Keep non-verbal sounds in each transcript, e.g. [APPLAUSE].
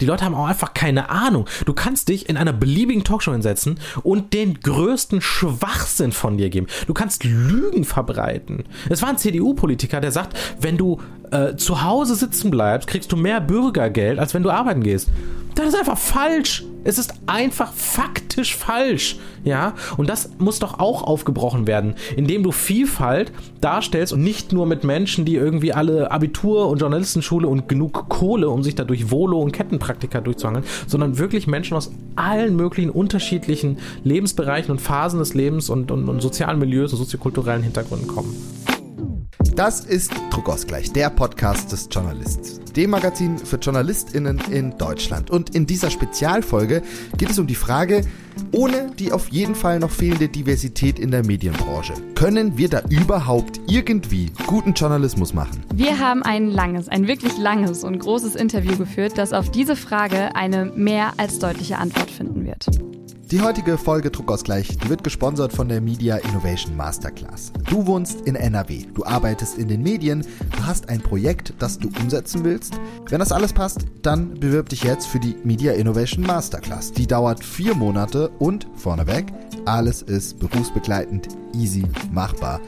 Die Leute haben auch einfach keine Ahnung. Du kannst dich in einer beliebigen Talkshow hinsetzen und den größten Schwachsinn von dir geben. Du kannst Lügen verbreiten. Es war ein CDU-Politiker, der sagt, wenn du äh, zu Hause sitzen bleibst, kriegst du mehr Bürgergeld, als wenn du arbeiten gehst. Das ist einfach falsch. Es ist einfach faktisch falsch. Ja, und das muss doch auch aufgebrochen werden, indem du Vielfalt darstellst und nicht nur mit Menschen, die irgendwie alle Abitur und Journalistenschule und genug Kohle, um sich da durch Volo und Kettenpraktika durchzuhangeln, sondern wirklich Menschen aus allen möglichen unterschiedlichen Lebensbereichen und Phasen des Lebens und, und, und sozialen Milieus und soziokulturellen Hintergründen kommen. Das ist Druckausgleich, der Podcast des Journalists, dem Magazin für JournalistInnen in Deutschland. Und in dieser Spezialfolge geht es um die Frage, ohne die auf jeden Fall noch fehlende Diversität in der Medienbranche, können wir da überhaupt irgendwie guten Journalismus machen? Wir haben ein langes, ein wirklich langes und großes Interview geführt, das auf diese Frage eine mehr als deutliche Antwort finden wird. Die heutige Folge Druckausgleich die wird gesponsert von der Media Innovation Masterclass. Du wohnst in NRW, du arbeitest in den Medien, du hast ein Projekt, das du umsetzen willst. Wenn das alles passt, dann bewirb dich jetzt für die Media Innovation Masterclass. Die dauert vier Monate und vorneweg, alles ist berufsbegleitend, easy, machbar.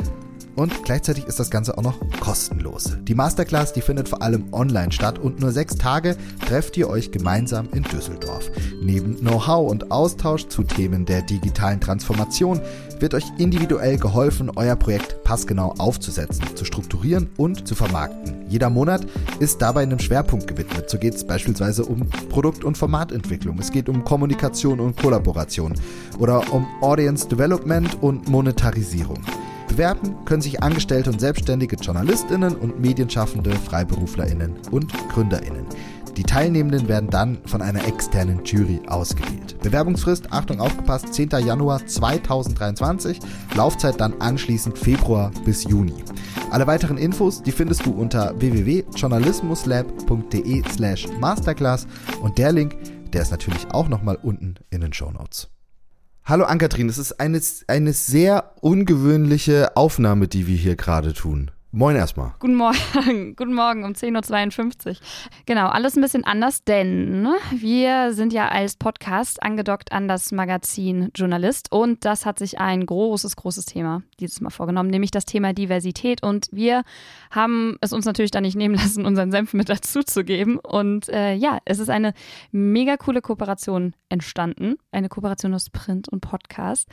Und gleichzeitig ist das Ganze auch noch kostenlos. Die Masterclass, die findet vor allem online statt und nur sechs Tage trefft ihr euch gemeinsam in Düsseldorf. Neben Know-how und Austausch zu Themen der digitalen Transformation wird euch individuell geholfen, euer Projekt passgenau aufzusetzen, zu strukturieren und zu vermarkten. Jeder Monat ist dabei einem Schwerpunkt gewidmet. So geht es beispielsweise um Produkt- und Formatentwicklung. Es geht um Kommunikation und Kollaboration oder um Audience Development und Monetarisierung. Bewerben können sich Angestellte und selbstständige JournalistInnen und Medienschaffende, FreiberuflerInnen und GründerInnen. Die Teilnehmenden werden dann von einer externen Jury ausgewählt. Bewerbungsfrist, Achtung aufgepasst, 10. Januar 2023, Laufzeit dann anschließend Februar bis Juni. Alle weiteren Infos, die findest du unter www.journalismuslab.de slash masterclass und der Link, der ist natürlich auch nochmal unten in den Show Notes. Hallo Ankatrin, es ist eine, eine sehr ungewöhnliche Aufnahme, die wir hier gerade tun. Moin erstmal. Guten Morgen, [LAUGHS] guten Morgen um 10.52 Uhr. Genau, alles ein bisschen anders, denn wir sind ja als Podcast angedockt an das Magazin Journalist und das hat sich ein großes, großes Thema dieses Mal vorgenommen, nämlich das Thema Diversität und wir haben es uns natürlich da nicht nehmen [LAUGHS] lassen, unseren Senf mit dazu zu geben und äh, ja, es ist eine mega coole Kooperation entstanden, eine Kooperation aus Print und Podcast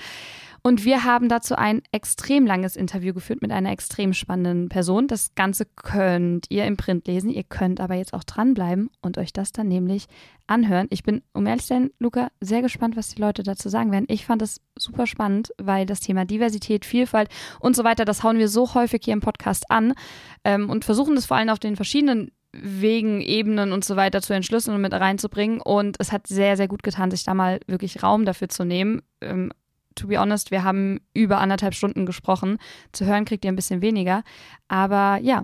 und wir haben dazu ein extrem langes Interview geführt mit einer extrem spannenden Person. Das Ganze könnt ihr im Print lesen. Ihr könnt aber jetzt auch dranbleiben und euch das dann nämlich anhören. Ich bin, um ehrlich zu sein, Luca, sehr gespannt, was die Leute dazu sagen werden. Ich fand es super spannend, weil das Thema Diversität, Vielfalt und so weiter, das hauen wir so häufig hier im Podcast an ähm, und versuchen das vor allem auf den verschiedenen Wegen, Ebenen und so weiter zu entschlüsseln und mit reinzubringen. Und es hat sehr, sehr gut getan, sich da mal wirklich Raum dafür zu nehmen. Ähm, to be honest, wir haben über anderthalb Stunden gesprochen. Zu hören kriegt ihr ein bisschen weniger. Aber ja,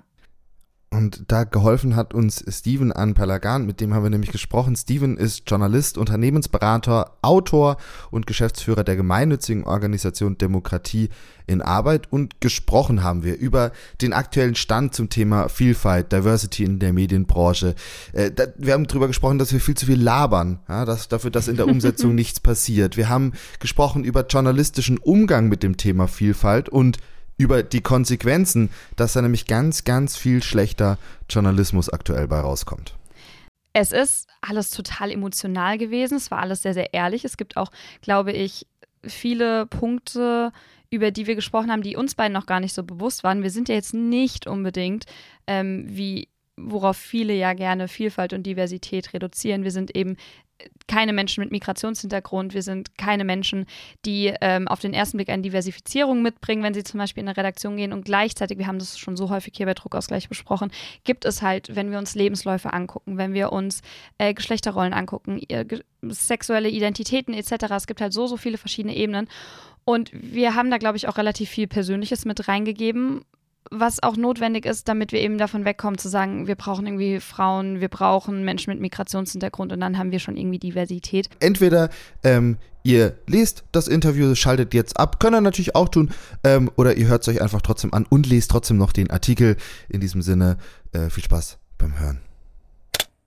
und da geholfen hat uns Steven an Pelagan, mit dem haben wir nämlich gesprochen. Steven ist Journalist, Unternehmensberater, Autor und Geschäftsführer der gemeinnützigen Organisation Demokratie in Arbeit. Und gesprochen haben wir über den aktuellen Stand zum Thema Vielfalt, Diversity in der Medienbranche. Äh, wir haben darüber gesprochen, dass wir viel zu viel labern, dass dafür, dass in der Umsetzung [LAUGHS] nichts passiert. Wir haben gesprochen über journalistischen Umgang mit dem Thema Vielfalt und über die Konsequenzen, dass da nämlich ganz, ganz viel schlechter Journalismus aktuell bei rauskommt. Es ist alles total emotional gewesen. Es war alles sehr, sehr ehrlich. Es gibt auch, glaube ich, viele Punkte, über die wir gesprochen haben, die uns beiden noch gar nicht so bewusst waren. Wir sind ja jetzt nicht unbedingt ähm, wie worauf viele ja gerne Vielfalt und Diversität reduzieren. Wir sind eben keine Menschen mit Migrationshintergrund, wir sind keine Menschen, die ähm, auf den ersten Blick eine Diversifizierung mitbringen, wenn sie zum Beispiel in eine Redaktion gehen. Und gleichzeitig, wir haben das schon so häufig hier bei Druckausgleich besprochen, gibt es halt, wenn wir uns Lebensläufe angucken, wenn wir uns äh, Geschlechterrollen angucken, äh, sexuelle Identitäten etc., es gibt halt so, so viele verschiedene Ebenen. Und wir haben da, glaube ich, auch relativ viel Persönliches mit reingegeben was auch notwendig ist, damit wir eben davon wegkommen zu sagen, wir brauchen irgendwie Frauen, wir brauchen Menschen mit Migrationshintergrund und dann haben wir schon irgendwie Diversität. Entweder ähm, ihr lest das Interview, schaltet jetzt ab, könnt ihr natürlich auch tun, ähm, oder ihr hört es euch einfach trotzdem an und lest trotzdem noch den Artikel. In diesem Sinne, äh, viel Spaß beim Hören.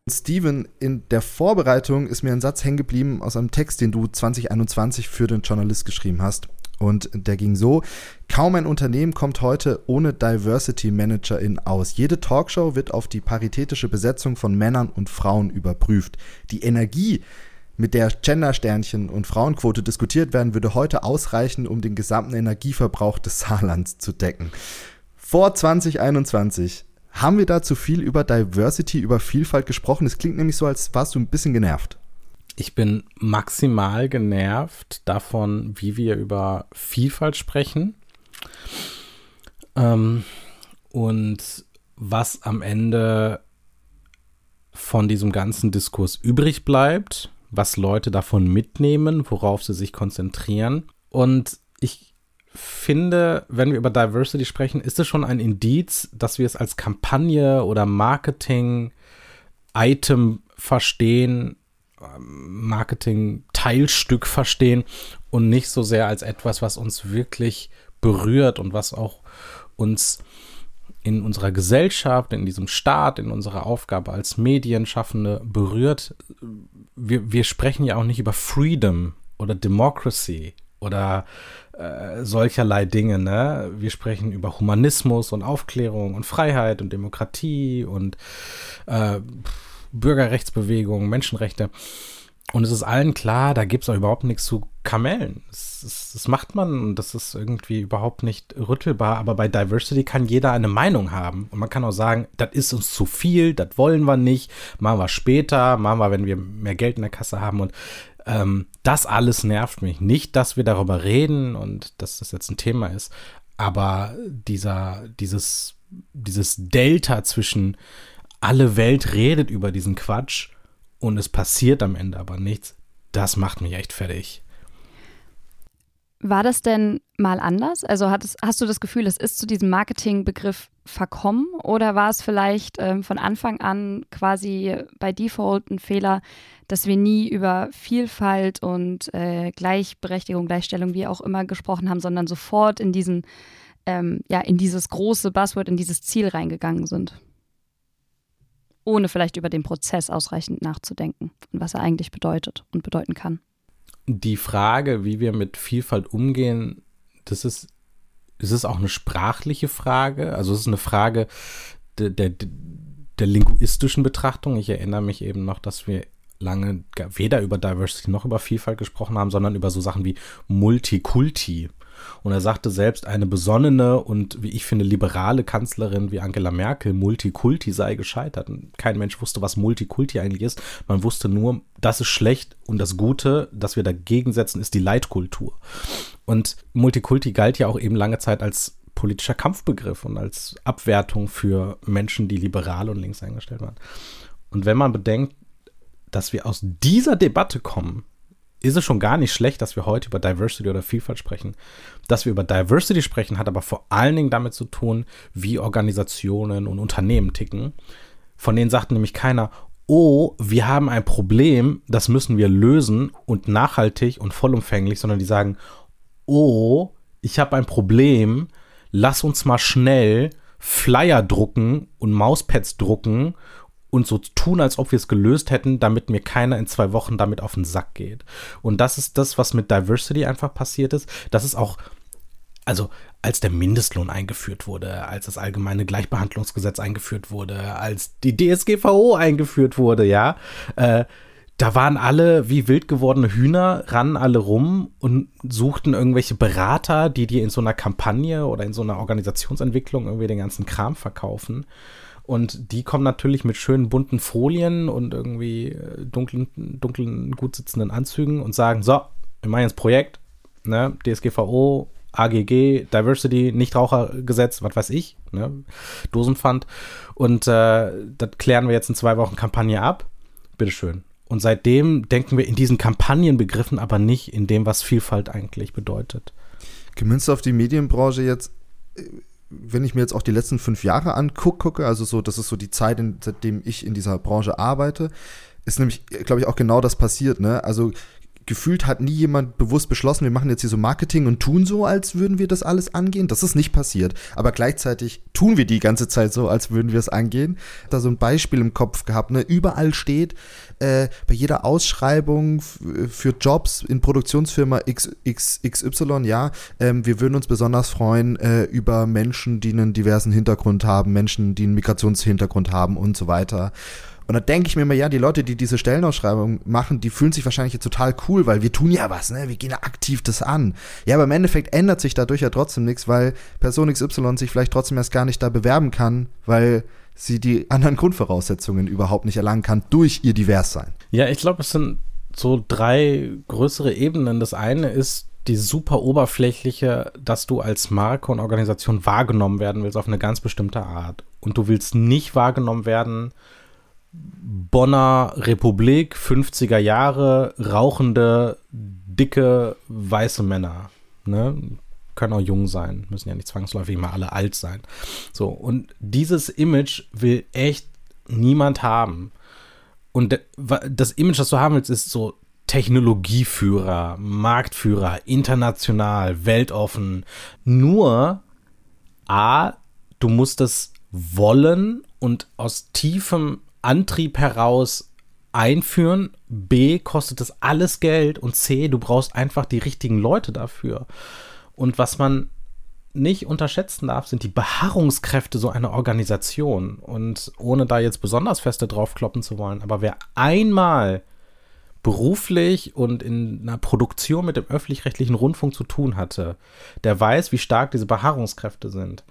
Steven, in der Vorbereitung ist mir ein Satz hängen geblieben aus einem Text, den du 2021 für den Journalist geschrieben hast. Und der ging so, kaum ein Unternehmen kommt heute ohne Diversity Managerin aus. Jede Talkshow wird auf die paritätische Besetzung von Männern und Frauen überprüft. Die Energie, mit der Gendersternchen und Frauenquote diskutiert werden, würde heute ausreichen, um den gesamten Energieverbrauch des Saarlands zu decken. Vor 2021 haben wir da zu viel über Diversity, über Vielfalt gesprochen. Es klingt nämlich so, als warst du ein bisschen genervt. Ich bin maximal genervt davon, wie wir über Vielfalt sprechen. Ähm, und was am Ende von diesem ganzen Diskurs übrig bleibt, was Leute davon mitnehmen, worauf sie sich konzentrieren. Und ich finde, wenn wir über Diversity sprechen, ist es schon ein Indiz, dass wir es als Kampagne oder Marketing-Item verstehen, Marketing-Teilstück verstehen und nicht so sehr als etwas, was uns wirklich berührt und was auch uns in unserer Gesellschaft, in diesem Staat, in unserer Aufgabe als Medienschaffende berührt. Wir, wir sprechen ja auch nicht über Freedom oder Democracy oder äh, solcherlei Dinge. Ne? Wir sprechen über Humanismus und Aufklärung und Freiheit und Demokratie und äh, Bürgerrechtsbewegung, Menschenrechte. Und es ist allen klar, da gibt es auch überhaupt nichts zu Kamellen. Das, das, das, macht man und das ist irgendwie überhaupt nicht rüttelbar. Aber bei Diversity kann jeder eine Meinung haben. Und man kann auch sagen, das ist uns zu viel, das wollen wir nicht, machen wir später, machen wir, wenn wir mehr Geld in der Kasse haben. Und ähm, das alles nervt mich. Nicht, dass wir darüber reden und dass das jetzt ein Thema ist, aber dieser, dieses, dieses Delta zwischen alle Welt redet über diesen Quatsch und es passiert am Ende aber nichts, das macht mich echt fertig. War das denn mal anders? Also es, hast du das Gefühl, es ist zu diesem Marketingbegriff verkommen oder war es vielleicht ähm, von Anfang an quasi bei Default ein Fehler, dass wir nie über Vielfalt und äh, Gleichberechtigung, Gleichstellung, wie auch immer gesprochen haben, sondern sofort in diesen, ähm, ja, in dieses große Buzzword, in dieses Ziel reingegangen sind? Ohne vielleicht über den Prozess ausreichend nachzudenken und was er eigentlich bedeutet und bedeuten kann. Die Frage, wie wir mit Vielfalt umgehen, das ist, es ist auch eine sprachliche Frage. Also es ist eine Frage der, der, der linguistischen Betrachtung. Ich erinnere mich eben noch, dass wir lange weder über Diversity noch über Vielfalt gesprochen haben, sondern über so Sachen wie Multikulti. Und er sagte selbst, eine besonnene und, wie ich finde, liberale Kanzlerin wie Angela Merkel, Multikulti sei gescheitert. Und kein Mensch wusste, was Multikulti eigentlich ist. Man wusste nur, das ist schlecht und das Gute, das wir dagegen setzen, ist die Leitkultur. Und Multikulti galt ja auch eben lange Zeit als politischer Kampfbegriff und als Abwertung für Menschen, die liberal und links eingestellt waren. Und wenn man bedenkt, dass wir aus dieser Debatte kommen, ist es schon gar nicht schlecht, dass wir heute über Diversity oder Vielfalt sprechen. Dass wir über Diversity sprechen, hat aber vor allen Dingen damit zu tun, wie Organisationen und Unternehmen ticken. Von denen sagt nämlich keiner, oh, wir haben ein Problem, das müssen wir lösen und nachhaltig und vollumfänglich, sondern die sagen, oh, ich habe ein Problem, lass uns mal schnell Flyer drucken und Mauspads drucken und so tun, als ob wir es gelöst hätten, damit mir keiner in zwei Wochen damit auf den Sack geht. Und das ist das, was mit Diversity einfach passiert ist. Das ist auch, also als der Mindestlohn eingeführt wurde, als das allgemeine Gleichbehandlungsgesetz eingeführt wurde, als die DSGVO eingeführt wurde, ja, äh, da waren alle wie wild gewordene Hühner, ran alle rum und suchten irgendwelche Berater, die dir in so einer Kampagne oder in so einer Organisationsentwicklung irgendwie den ganzen Kram verkaufen. Und die kommen natürlich mit schönen bunten Folien und irgendwie äh, dunklen, dunklen, gut sitzenden Anzügen und sagen: So, wir machen jetzt Projekt, ne, DSGVO, AGG, Diversity, Nichtrauchergesetz, was weiß ich, ne, Dosenpfand. Und äh, das klären wir jetzt in zwei Wochen Kampagne ab. Bitteschön. Und seitdem denken wir in diesen Kampagnenbegriffen, aber nicht in dem, was Vielfalt eigentlich bedeutet. Gemünzt auf die Medienbranche jetzt äh, wenn ich mir jetzt auch die letzten fünf Jahre angucke, also so, das ist so die Zeit, in, seitdem ich in dieser Branche arbeite, ist nämlich, glaube ich, auch genau das passiert. Ne? Also gefühlt hat nie jemand bewusst beschlossen, wir machen jetzt hier so Marketing und tun so, als würden wir das alles angehen. Das ist nicht passiert. Aber gleichzeitig tun wir die ganze Zeit so, als würden wir es angehen. Da so ein Beispiel im Kopf gehabt, ne? Überall steht, äh, bei jeder Ausschreibung für Jobs in Produktionsfirma XY, ja, ähm, wir würden uns besonders freuen äh, über Menschen, die einen diversen Hintergrund haben, Menschen, die einen Migrationshintergrund haben und so weiter. Und da denke ich mir immer, ja, die Leute, die diese Stellenausschreibung machen, die fühlen sich wahrscheinlich jetzt total cool, weil wir tun ja was, ne? Wir gehen ja aktiv das an. Ja, aber im Endeffekt ändert sich dadurch ja trotzdem nichts, weil Person XY sich vielleicht trotzdem erst gar nicht da bewerben kann, weil sie die anderen Grundvoraussetzungen überhaupt nicht erlangen kann durch ihr Diverssein. Ja, ich glaube, es sind so drei größere Ebenen. Das eine ist die super oberflächliche, dass du als Marke und Organisation wahrgenommen werden willst auf eine ganz bestimmte Art. Und du willst nicht wahrgenommen werden Bonner Republik, 50er Jahre, rauchende, dicke, weiße Männer. Ne? Können auch jung sein, müssen ja nicht zwangsläufig immer alle alt sein. So, und dieses Image will echt niemand haben. Und das Image, das du haben willst, ist so Technologieführer, Marktführer, international, weltoffen. Nur, A, du musst es wollen und aus tiefem Antrieb heraus einführen. B, kostet das alles Geld. Und C, du brauchst einfach die richtigen Leute dafür. Und was man nicht unterschätzen darf, sind die Beharrungskräfte so einer Organisation. Und ohne da jetzt besonders feste draufkloppen zu wollen, aber wer einmal beruflich und in einer Produktion mit dem öffentlich-rechtlichen Rundfunk zu tun hatte, der weiß, wie stark diese Beharrungskräfte sind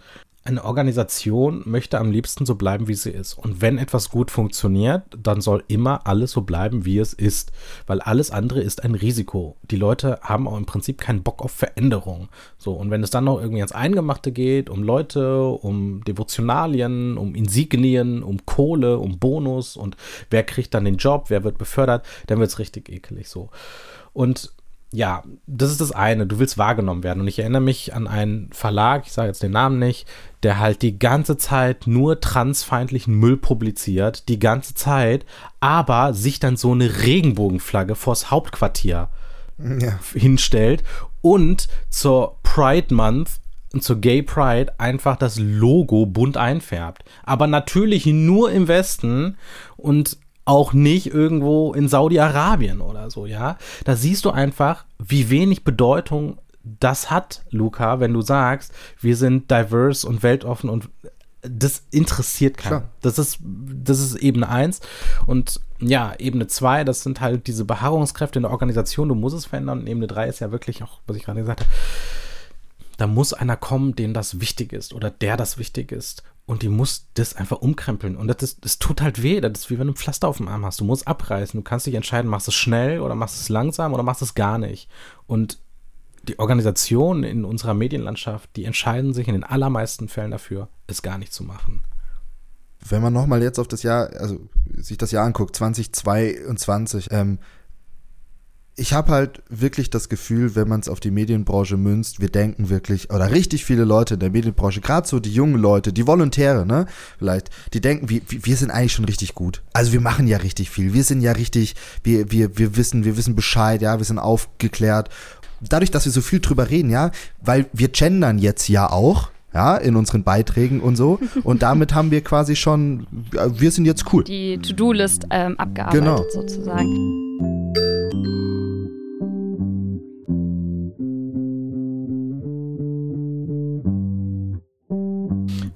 eine Organisation möchte am liebsten so bleiben, wie sie ist. Und wenn etwas gut funktioniert, dann soll immer alles so bleiben, wie es ist. Weil alles andere ist ein Risiko. Die Leute haben auch im Prinzip keinen Bock auf Veränderung. So, und wenn es dann noch irgendwie ans Eingemachte geht, um Leute, um Devotionalien, um Insignien, um Kohle, um Bonus und wer kriegt dann den Job, wer wird befördert, dann wird es richtig ekelig so. Und ja, das ist das eine. Du willst wahrgenommen werden. Und ich erinnere mich an einen Verlag, ich sage jetzt den Namen nicht, der halt die ganze Zeit nur transfeindlichen Müll publiziert, die ganze Zeit, aber sich dann so eine Regenbogenflagge vors Hauptquartier ja. hinstellt und zur Pride Month und zur Gay Pride einfach das Logo bunt einfärbt. Aber natürlich nur im Westen und auch nicht irgendwo in Saudi-Arabien oder so, ja. Da siehst du einfach, wie wenig Bedeutung das hat, Luca, wenn du sagst, wir sind diverse und weltoffen und das interessiert keinen. Klar. Das ist, das ist Ebene 1. Und ja, Ebene 2, das sind halt diese Beharrungskräfte in der Organisation, du musst es verändern. Und Ebene 3 ist ja wirklich auch, was ich gerade gesagt habe, da muss einer kommen, dem das wichtig ist oder der das wichtig ist und die muss das einfach umkrempeln. Und das, ist, das tut halt weh. Das ist wie wenn du ein Pflaster auf dem Arm hast. Du musst abreißen. Du kannst dich entscheiden, machst du es schnell oder machst du es langsam oder machst du es gar nicht. Und die Organisationen in unserer Medienlandschaft, die entscheiden sich in den allermeisten Fällen dafür, es gar nicht zu machen. Wenn man nochmal jetzt auf das Jahr, also sich das Jahr anguckt, 2022, ähm, ich habe halt wirklich das Gefühl, wenn man es auf die Medienbranche münzt, wir denken wirklich, oder richtig viele Leute in der Medienbranche, gerade so die jungen Leute, die Volontäre, ne, vielleicht, die denken, wir, wir sind eigentlich schon richtig gut. Also wir machen ja richtig viel. Wir sind ja richtig, wir, wir, wir wissen, wir wissen Bescheid, ja, wir sind aufgeklärt. Dadurch, dass wir so viel drüber reden, ja, weil wir gendern jetzt ja auch, ja, in unseren Beiträgen und so. Und damit haben wir quasi schon, wir sind jetzt cool. Die To-Do-List ähm, abgearbeitet genau. sozusagen.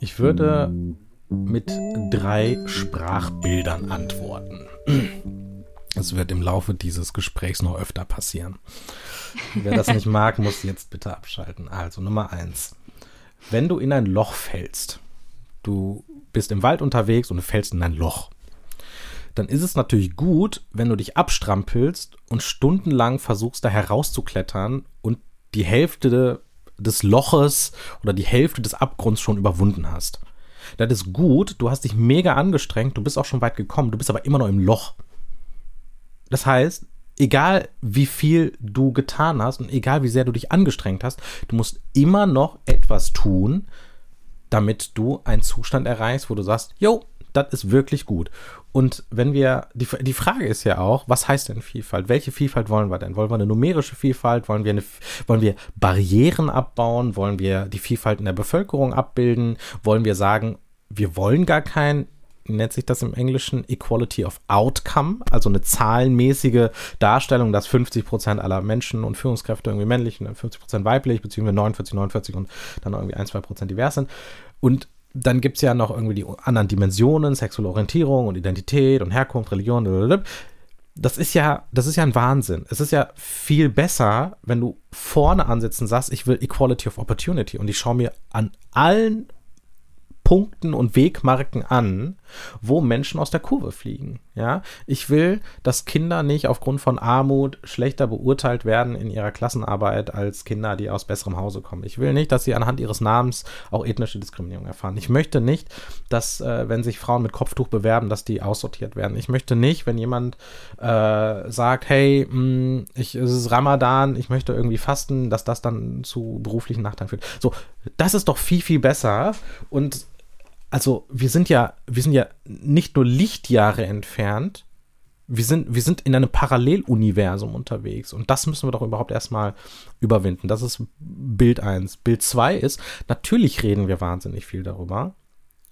Ich würde mit drei Sprachbildern antworten. Es wird im Laufe dieses Gesprächs noch öfter passieren. Wer das nicht mag, muss jetzt bitte abschalten. Also Nummer eins. Wenn du in ein Loch fällst, du bist im Wald unterwegs und du fällst in ein Loch, dann ist es natürlich gut, wenn du dich abstrampelst und stundenlang versuchst, da herauszuklettern und die Hälfte des Loches oder die Hälfte des Abgrunds schon überwunden hast. Das ist gut, du hast dich mega angestrengt, du bist auch schon weit gekommen, du bist aber immer noch im Loch. Das heißt, egal wie viel du getan hast und egal wie sehr du dich angestrengt hast, du musst immer noch etwas tun, damit du einen Zustand erreichst, wo du sagst, jo, das ist wirklich gut. Und wenn wir, die, die Frage ist ja auch, was heißt denn Vielfalt? Welche Vielfalt wollen wir denn? Wollen wir eine numerische Vielfalt? Wollen wir, eine, wollen wir Barrieren abbauen? Wollen wir die Vielfalt in der Bevölkerung abbilden? Wollen wir sagen, wir wollen gar kein nennt sich das im Englischen Equality of Outcome, also eine zahlenmäßige Darstellung, dass 50 Prozent aller Menschen und Führungskräfte irgendwie männlich und 50 Prozent weiblich, beziehungsweise 49, 49 und dann irgendwie ein, zwei Prozent divers sind. Und dann gibt es ja noch irgendwie die anderen Dimensionen, sexuelle Orientierung und Identität und Herkunft, Religion, blablabla. das ist ja, das ist ja ein Wahnsinn. Es ist ja viel besser, wenn du vorne ansetzt und sagst, ich will Equality of Opportunity und ich schaue mir an allen Punkten und Wegmarken an, wo Menschen aus der Kurve fliegen. Ja, ich will, dass Kinder nicht aufgrund von Armut schlechter beurteilt werden in ihrer Klassenarbeit als Kinder, die aus besserem Hause kommen. Ich will nicht, dass sie anhand ihres Namens auch ethnische Diskriminierung erfahren. Ich möchte nicht, dass, äh, wenn sich Frauen mit Kopftuch bewerben, dass die aussortiert werden. Ich möchte nicht, wenn jemand äh, sagt, hey, mh, hm, ich, es ist Ramadan, ich möchte irgendwie fasten, dass das dann zu beruflichen Nachteilen führt. So, das ist doch viel, viel besser und also wir sind ja, wir sind ja nicht nur Lichtjahre entfernt, wir sind, wir sind in einem Paralleluniversum unterwegs und das müssen wir doch überhaupt erstmal überwinden. Das ist Bild 1. Bild 2 ist, natürlich reden wir wahnsinnig viel darüber,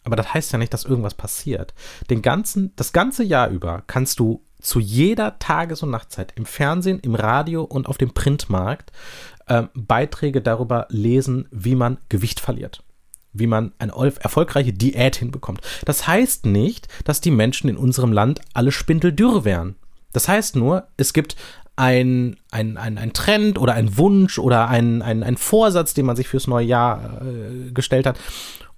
aber das heißt ja nicht, dass irgendwas passiert. Den ganzen, das ganze Jahr über kannst du zu jeder Tages- und Nachtzeit im Fernsehen, im Radio und auf dem Printmarkt äh, Beiträge darüber lesen, wie man Gewicht verliert wie man eine erfolgreiche Diät hinbekommt. Das heißt nicht, dass die Menschen in unserem Land alle spindeldürr wären. Das heißt nur, es gibt ein, ein, ein, ein Trend oder ein Wunsch oder ein, ein, ein Vorsatz, den man sich fürs neue Jahr äh, gestellt hat.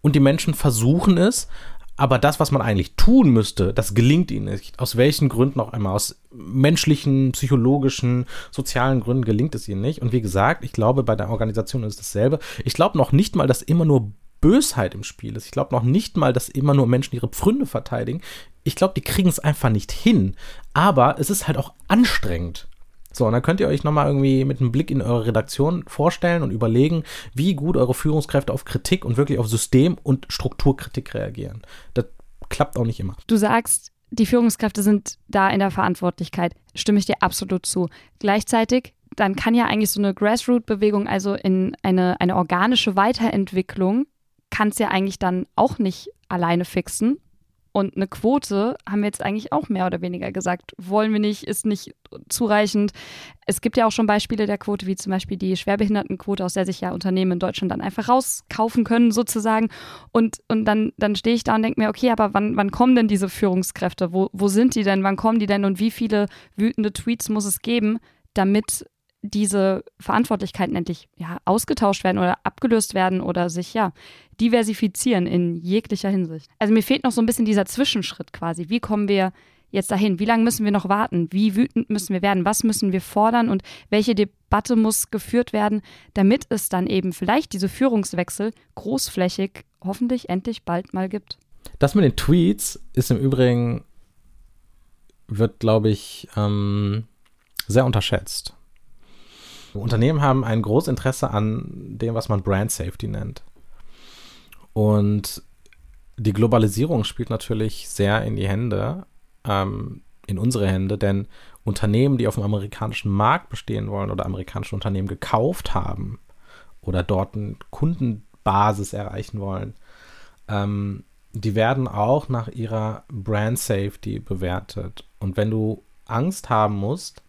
Und die Menschen versuchen es, aber das, was man eigentlich tun müsste, das gelingt ihnen nicht. Aus welchen Gründen auch einmal. Aus menschlichen, psychologischen, sozialen Gründen gelingt es ihnen nicht. Und wie gesagt, ich glaube, bei der Organisation ist es dasselbe. Ich glaube noch nicht mal, dass immer nur Bösheit im Spiel ist. Ich glaube noch nicht mal, dass immer nur Menschen ihre Pfründe verteidigen. Ich glaube, die kriegen es einfach nicht hin. Aber es ist halt auch anstrengend. So, und dann könnt ihr euch nochmal irgendwie mit einem Blick in eure Redaktion vorstellen und überlegen, wie gut eure Führungskräfte auf Kritik und wirklich auf System- und Strukturkritik reagieren. Das klappt auch nicht immer. Du sagst, die Führungskräfte sind da in der Verantwortlichkeit. Stimme ich dir absolut zu. Gleichzeitig dann kann ja eigentlich so eine Grassroot-Bewegung, also in eine, eine organische Weiterentwicklung kann es ja eigentlich dann auch nicht alleine fixen. Und eine Quote haben wir jetzt eigentlich auch mehr oder weniger gesagt, wollen wir nicht, ist nicht zureichend. Es gibt ja auch schon Beispiele der Quote, wie zum Beispiel die Schwerbehindertenquote, aus der sich ja Unternehmen in Deutschland dann einfach rauskaufen können, sozusagen. Und, und dann, dann stehe ich da und denke mir, okay, aber wann, wann kommen denn diese Führungskräfte? Wo, wo sind die denn? Wann kommen die denn? Und wie viele wütende Tweets muss es geben, damit diese Verantwortlichkeiten endlich ja, ausgetauscht werden oder abgelöst werden oder sich ja diversifizieren in jeglicher Hinsicht. Also mir fehlt noch so ein bisschen dieser Zwischenschritt quasi. Wie kommen wir jetzt dahin? Wie lange müssen wir noch warten? Wie wütend müssen wir werden? Was müssen wir fordern? Und welche Debatte muss geführt werden, damit es dann eben vielleicht diese Führungswechsel großflächig hoffentlich endlich bald mal gibt? Das mit den Tweets ist im Übrigen, wird, glaube ich, ähm, sehr unterschätzt. Unternehmen haben ein großes Interesse an dem, was man Brand Safety nennt. Und die Globalisierung spielt natürlich sehr in die Hände, ähm, in unsere Hände, denn Unternehmen, die auf dem amerikanischen Markt bestehen wollen oder amerikanische Unternehmen gekauft haben oder dort eine Kundenbasis erreichen wollen, ähm, die werden auch nach ihrer Brand Safety bewertet. Und wenn du Angst haben musst,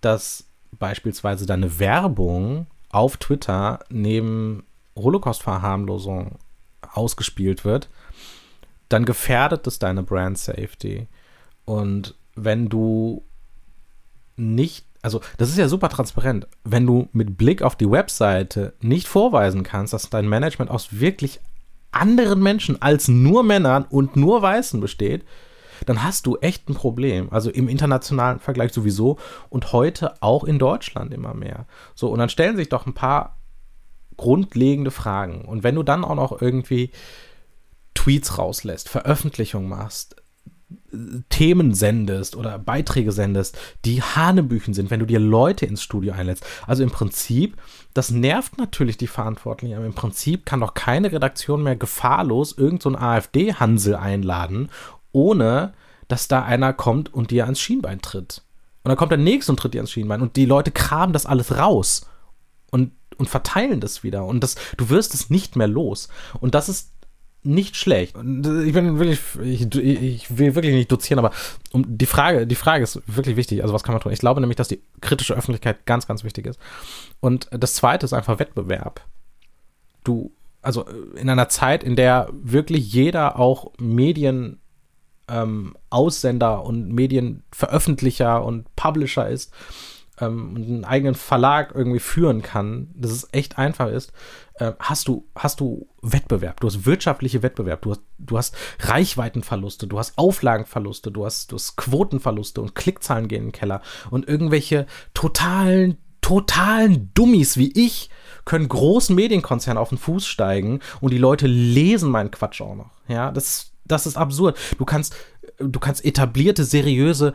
dass beispielsweise deine Werbung auf Twitter neben Holocaust-Verharmlosung ausgespielt wird, dann gefährdet es deine Brand Safety. Und wenn du nicht, also das ist ja super transparent, wenn du mit Blick auf die Webseite nicht vorweisen kannst, dass dein Management aus wirklich anderen Menschen als nur Männern und nur Weißen besteht, dann hast du echt ein Problem. Also im internationalen Vergleich sowieso und heute auch in Deutschland immer mehr. So, und dann stellen sich doch ein paar grundlegende Fragen. Und wenn du dann auch noch irgendwie Tweets rauslässt, Veröffentlichungen machst, Themen sendest oder Beiträge sendest, die Hanebüchen sind, wenn du dir Leute ins Studio einlädst. Also im Prinzip, das nervt natürlich die Verantwortlichen, aber im Prinzip kann doch keine Redaktion mehr gefahrlos irgendeinen so AfD-Hansel einladen, ohne dass da einer kommt und dir ans Schienbein tritt. Und dann kommt der nächste und tritt dir ans Schienbein und die Leute kramen das alles raus und, und verteilen das wieder und das, du wirst es nicht mehr los. Und das ist nicht schlecht. Ich bin wirklich, ich, ich, will wirklich nicht dozieren, aber um die Frage, die Frage ist wirklich wichtig. Also was kann man tun? Ich glaube nämlich, dass die kritische Öffentlichkeit ganz, ganz wichtig ist. Und das zweite ist einfach Wettbewerb. Du, also in einer Zeit, in der wirklich jeder auch Medien ähm, Aussender und Medienveröffentlicher und Publisher ist ähm, und einen eigenen Verlag irgendwie führen kann, dass es echt einfach ist, äh, hast du, hast du Wettbewerb, du hast wirtschaftliche Wettbewerb, du hast, du hast Reichweitenverluste, du hast Auflagenverluste, du hast, du hast Quotenverluste und Klickzahlen gehen in den Keller. Und irgendwelche totalen, totalen Dummies wie ich können großen Medienkonzernen auf den Fuß steigen und die Leute lesen meinen Quatsch auch noch. Ja, das, das ist absurd. Du kannst, du kannst etablierte, seriöse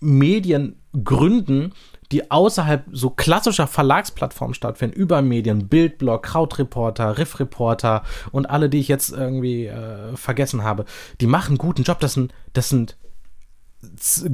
Medien gründen, die außerhalb so klassischer Verlagsplattformen stattfinden, über Medien, Bildblog, Krautreporter, Riffreporter und alle, die ich jetzt irgendwie äh, vergessen habe, die machen einen guten Job. Das sind, das sind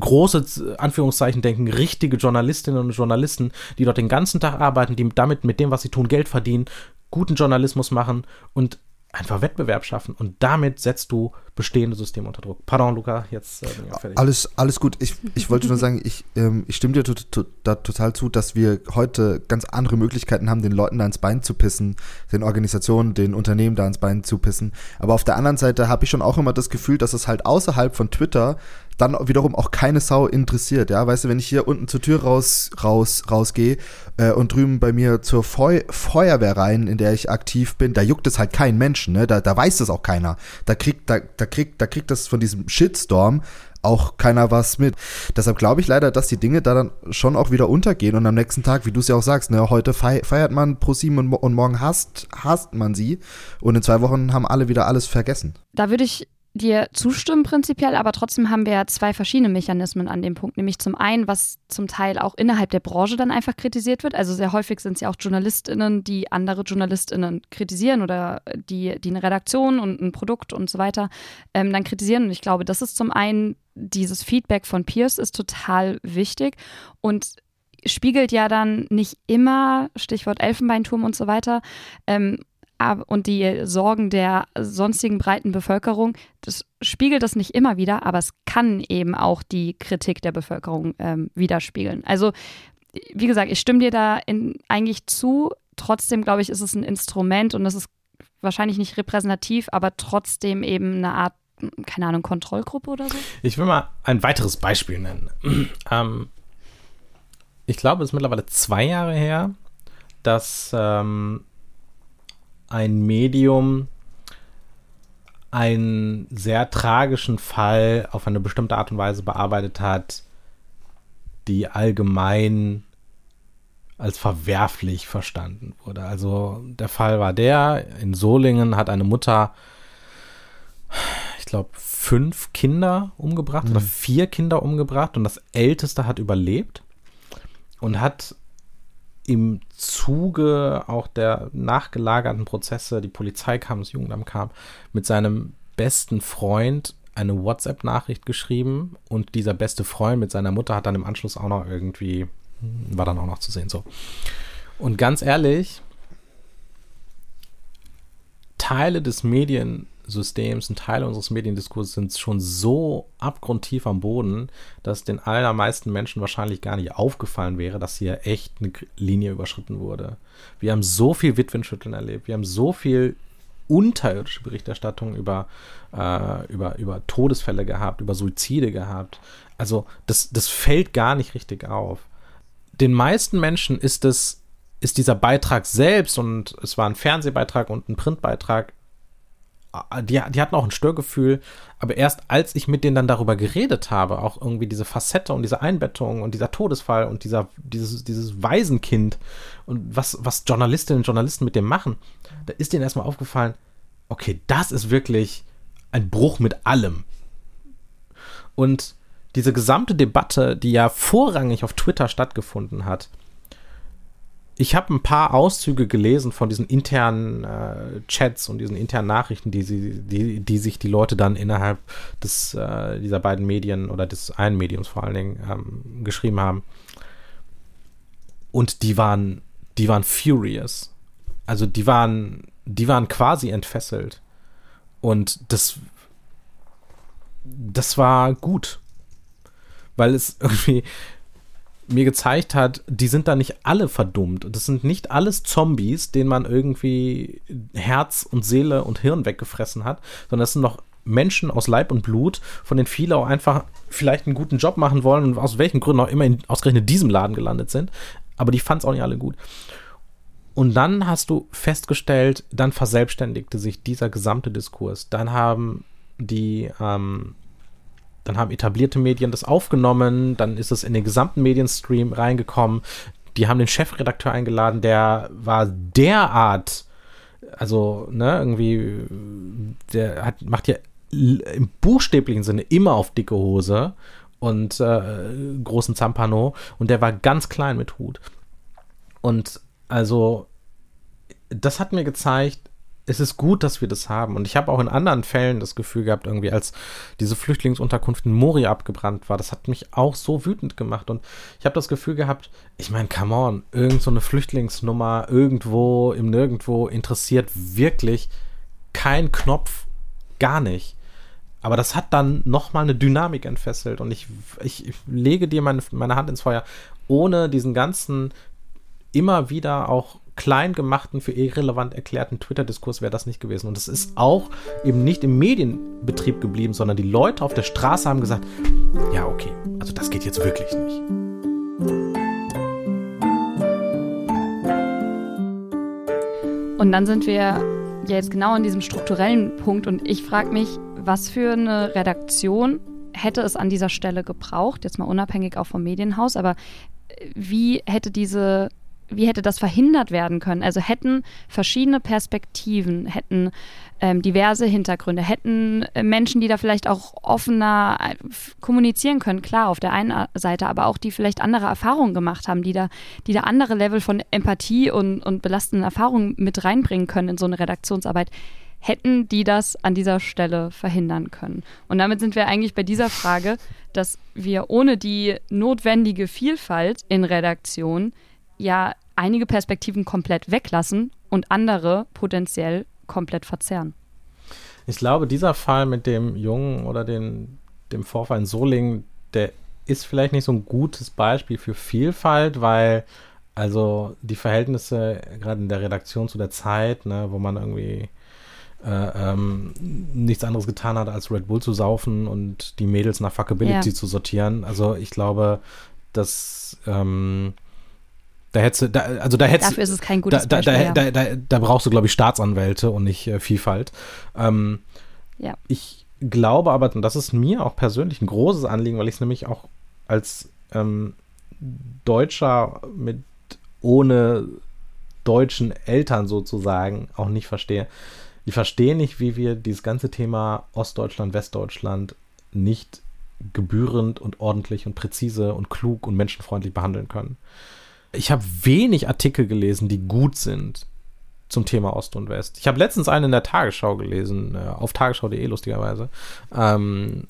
große Anführungszeichen denken, richtige Journalistinnen und Journalisten, die dort den ganzen Tag arbeiten, die damit mit dem, was sie tun, Geld verdienen, guten Journalismus machen und einfach Wettbewerb schaffen und damit setzt du bestehende Systeme unter Druck. Pardon, Luca, jetzt äh, bin ich auch fertig. Alles, alles gut. Ich, ich wollte nur sagen, ich, ähm, ich stimme dir to to da total zu, dass wir heute ganz andere Möglichkeiten haben, den Leuten da ins Bein zu pissen, den Organisationen, den Unternehmen da ins Bein zu pissen. Aber auf der anderen Seite habe ich schon auch immer das Gefühl, dass es halt außerhalb von Twitter dann wiederum auch keine Sau interessiert, ja, weißt du, wenn ich hier unten zur Tür raus raus rausgehe äh, und drüben bei mir zur Feu Feuerwehr rein, in der ich aktiv bin, da juckt es halt keinen Menschen, ne, da, da weiß das auch keiner, da kriegt da, da kriegt da kriegt das von diesem Shitstorm auch keiner was mit. Deshalb glaube ich leider, dass die Dinge da dann schon auch wieder untergehen und am nächsten Tag, wie du es ja auch sagst, ne, heute feiert man ProSieben und, und morgen hasst, hasst man sie und in zwei Wochen haben alle wieder alles vergessen. Da würde ich dir zustimmen prinzipiell, aber trotzdem haben wir ja zwei verschiedene Mechanismen an dem Punkt. Nämlich zum einen, was zum Teil auch innerhalb der Branche dann einfach kritisiert wird. Also sehr häufig sind es ja auch JournalistInnen, die andere JournalistInnen kritisieren oder die, die eine Redaktion und ein Produkt und so weiter ähm, dann kritisieren. Und ich glaube, das ist zum einen, dieses Feedback von Peers ist total wichtig und spiegelt ja dann nicht immer, Stichwort Elfenbeinturm und so weiter, ähm, und die Sorgen der sonstigen breiten Bevölkerung, das spiegelt das nicht immer wieder, aber es kann eben auch die Kritik der Bevölkerung ähm, widerspiegeln. Also, wie gesagt, ich stimme dir da in, eigentlich zu. Trotzdem, glaube ich, ist es ein Instrument und es ist wahrscheinlich nicht repräsentativ, aber trotzdem eben eine Art, keine Ahnung, Kontrollgruppe oder so. Ich will mal ein weiteres Beispiel nennen. [CLEARS THROAT] ähm, ich glaube, es ist mittlerweile zwei Jahre her, dass ähm, ein Medium einen sehr tragischen Fall auf eine bestimmte Art und Weise bearbeitet hat, die allgemein als verwerflich verstanden wurde. Also der Fall war der, in Solingen hat eine Mutter, ich glaube, fünf Kinder umgebracht mhm. oder vier Kinder umgebracht und das älteste hat überlebt und hat im Zuge auch der nachgelagerten Prozesse, die Polizei kam, das Jugendamt kam, mit seinem besten Freund eine WhatsApp-Nachricht geschrieben und dieser beste Freund mit seiner Mutter hat dann im Anschluss auch noch irgendwie, war dann auch noch zu sehen, so. Und ganz ehrlich, Teile des Medien, Systems und Teile unseres Mediendiskurses sind schon so abgrundtief am Boden, dass den allermeisten Menschen wahrscheinlich gar nicht aufgefallen wäre, dass hier echt eine Linie überschritten wurde. Wir haben so viel Witwenschütteln erlebt, wir haben so viel unterirdische Berichterstattung über, äh, über, über Todesfälle gehabt, über Suizide gehabt. Also das, das fällt gar nicht richtig auf. Den meisten Menschen ist es ist dieser Beitrag selbst und es war ein Fernsehbeitrag und ein Printbeitrag die, die hatten auch ein Störgefühl, aber erst als ich mit denen dann darüber geredet habe, auch irgendwie diese Facette und diese Einbettung und dieser Todesfall und dieser, dieses, dieses Waisenkind und was, was Journalistinnen und Journalisten mit dem machen, da ist denen erstmal aufgefallen, okay, das ist wirklich ein Bruch mit allem. Und diese gesamte Debatte, die ja vorrangig auf Twitter stattgefunden hat, ich habe ein paar Auszüge gelesen von diesen internen äh, Chats und diesen internen Nachrichten, die, sie, die, die sich die Leute dann innerhalb des, äh, dieser beiden Medien oder des einen Mediums vor allen Dingen ähm, geschrieben haben. Und die waren, die waren furious. Also die waren, die waren quasi entfesselt. Und das, das war gut. Weil es [LAUGHS] irgendwie, mir gezeigt hat, die sind da nicht alle verdummt. Das sind nicht alles Zombies, denen man irgendwie Herz und Seele und Hirn weggefressen hat, sondern das sind noch Menschen aus Leib und Blut, von denen viele auch einfach vielleicht einen guten Job machen wollen und aus welchen Gründen auch immer in ausgerechnet diesem Laden gelandet sind. Aber die fanden es auch nicht alle gut. Und dann hast du festgestellt, dann verselbstständigte sich dieser gesamte Diskurs. Dann haben die ähm, dann haben etablierte Medien das aufgenommen, dann ist es in den gesamten Medienstream reingekommen. Die haben den Chefredakteur eingeladen, der war derart, also, ne, irgendwie, der hat, macht ja im buchstäblichen Sinne immer auf dicke Hose und äh, großen Zampano und der war ganz klein mit Hut. Und also, das hat mir gezeigt, es ist gut, dass wir das haben. Und ich habe auch in anderen Fällen das Gefühl gehabt, irgendwie, als diese Flüchtlingsunterkunft in Moria abgebrannt war, das hat mich auch so wütend gemacht. Und ich habe das Gefühl gehabt, ich meine, come on, irgend so eine Flüchtlingsnummer irgendwo im Nirgendwo interessiert wirklich kein Knopf, gar nicht. Aber das hat dann nochmal eine Dynamik entfesselt. Und ich, ich, ich lege dir meine, meine Hand ins Feuer, ohne diesen ganzen immer wieder auch klein gemachten, für irrelevant erklärten Twitter-Diskurs wäre das nicht gewesen. Und es ist auch eben nicht im Medienbetrieb geblieben, sondern die Leute auf der Straße haben gesagt, ja, okay, also das geht jetzt wirklich nicht. Und dann sind wir ja jetzt genau an diesem strukturellen Punkt und ich frage mich, was für eine Redaktion hätte es an dieser Stelle gebraucht, jetzt mal unabhängig auch vom Medienhaus, aber wie hätte diese wie hätte das verhindert werden können? Also hätten verschiedene Perspektiven, hätten ähm, diverse Hintergründe, hätten äh, Menschen, die da vielleicht auch offener äh, kommunizieren können, klar, auf der einen Seite, aber auch die vielleicht andere Erfahrungen gemacht haben, die da, die da andere Level von Empathie und, und belastenden Erfahrungen mit reinbringen können in so eine Redaktionsarbeit, hätten die das an dieser Stelle verhindern können. Und damit sind wir eigentlich bei dieser Frage, dass wir ohne die notwendige Vielfalt in Redaktion ja einige Perspektiven komplett weglassen und andere potenziell komplett verzerren. Ich glaube, dieser Fall mit dem Jungen oder den, dem Vorfall in Solingen, der ist vielleicht nicht so ein gutes Beispiel für Vielfalt, weil also die Verhältnisse gerade in der Redaktion zu der Zeit, ne, wo man irgendwie äh, ähm, nichts anderes getan hat, als Red Bull zu saufen und die Mädels nach Fuckability ja. zu sortieren. Also ich glaube, dass ähm, da hättest da, also da hättest, Dafür ist es kein gutes da, Beispiel, da, da, da, da, brauchst du, glaube ich, Staatsanwälte und nicht äh, Vielfalt. Ähm, ja. Ich glaube aber, und das ist mir auch persönlich ein großes Anliegen, weil ich es nämlich auch als ähm, Deutscher mit ohne deutschen Eltern sozusagen auch nicht verstehe. Ich verstehe nicht, wie wir dieses ganze Thema Ostdeutschland, Westdeutschland nicht gebührend und ordentlich und präzise und klug und menschenfreundlich behandeln können ich habe wenig Artikel gelesen, die gut sind zum Thema Ost und West. Ich habe letztens einen in der Tagesschau gelesen, äh, auf tagesschau.de lustigerweise, ähm,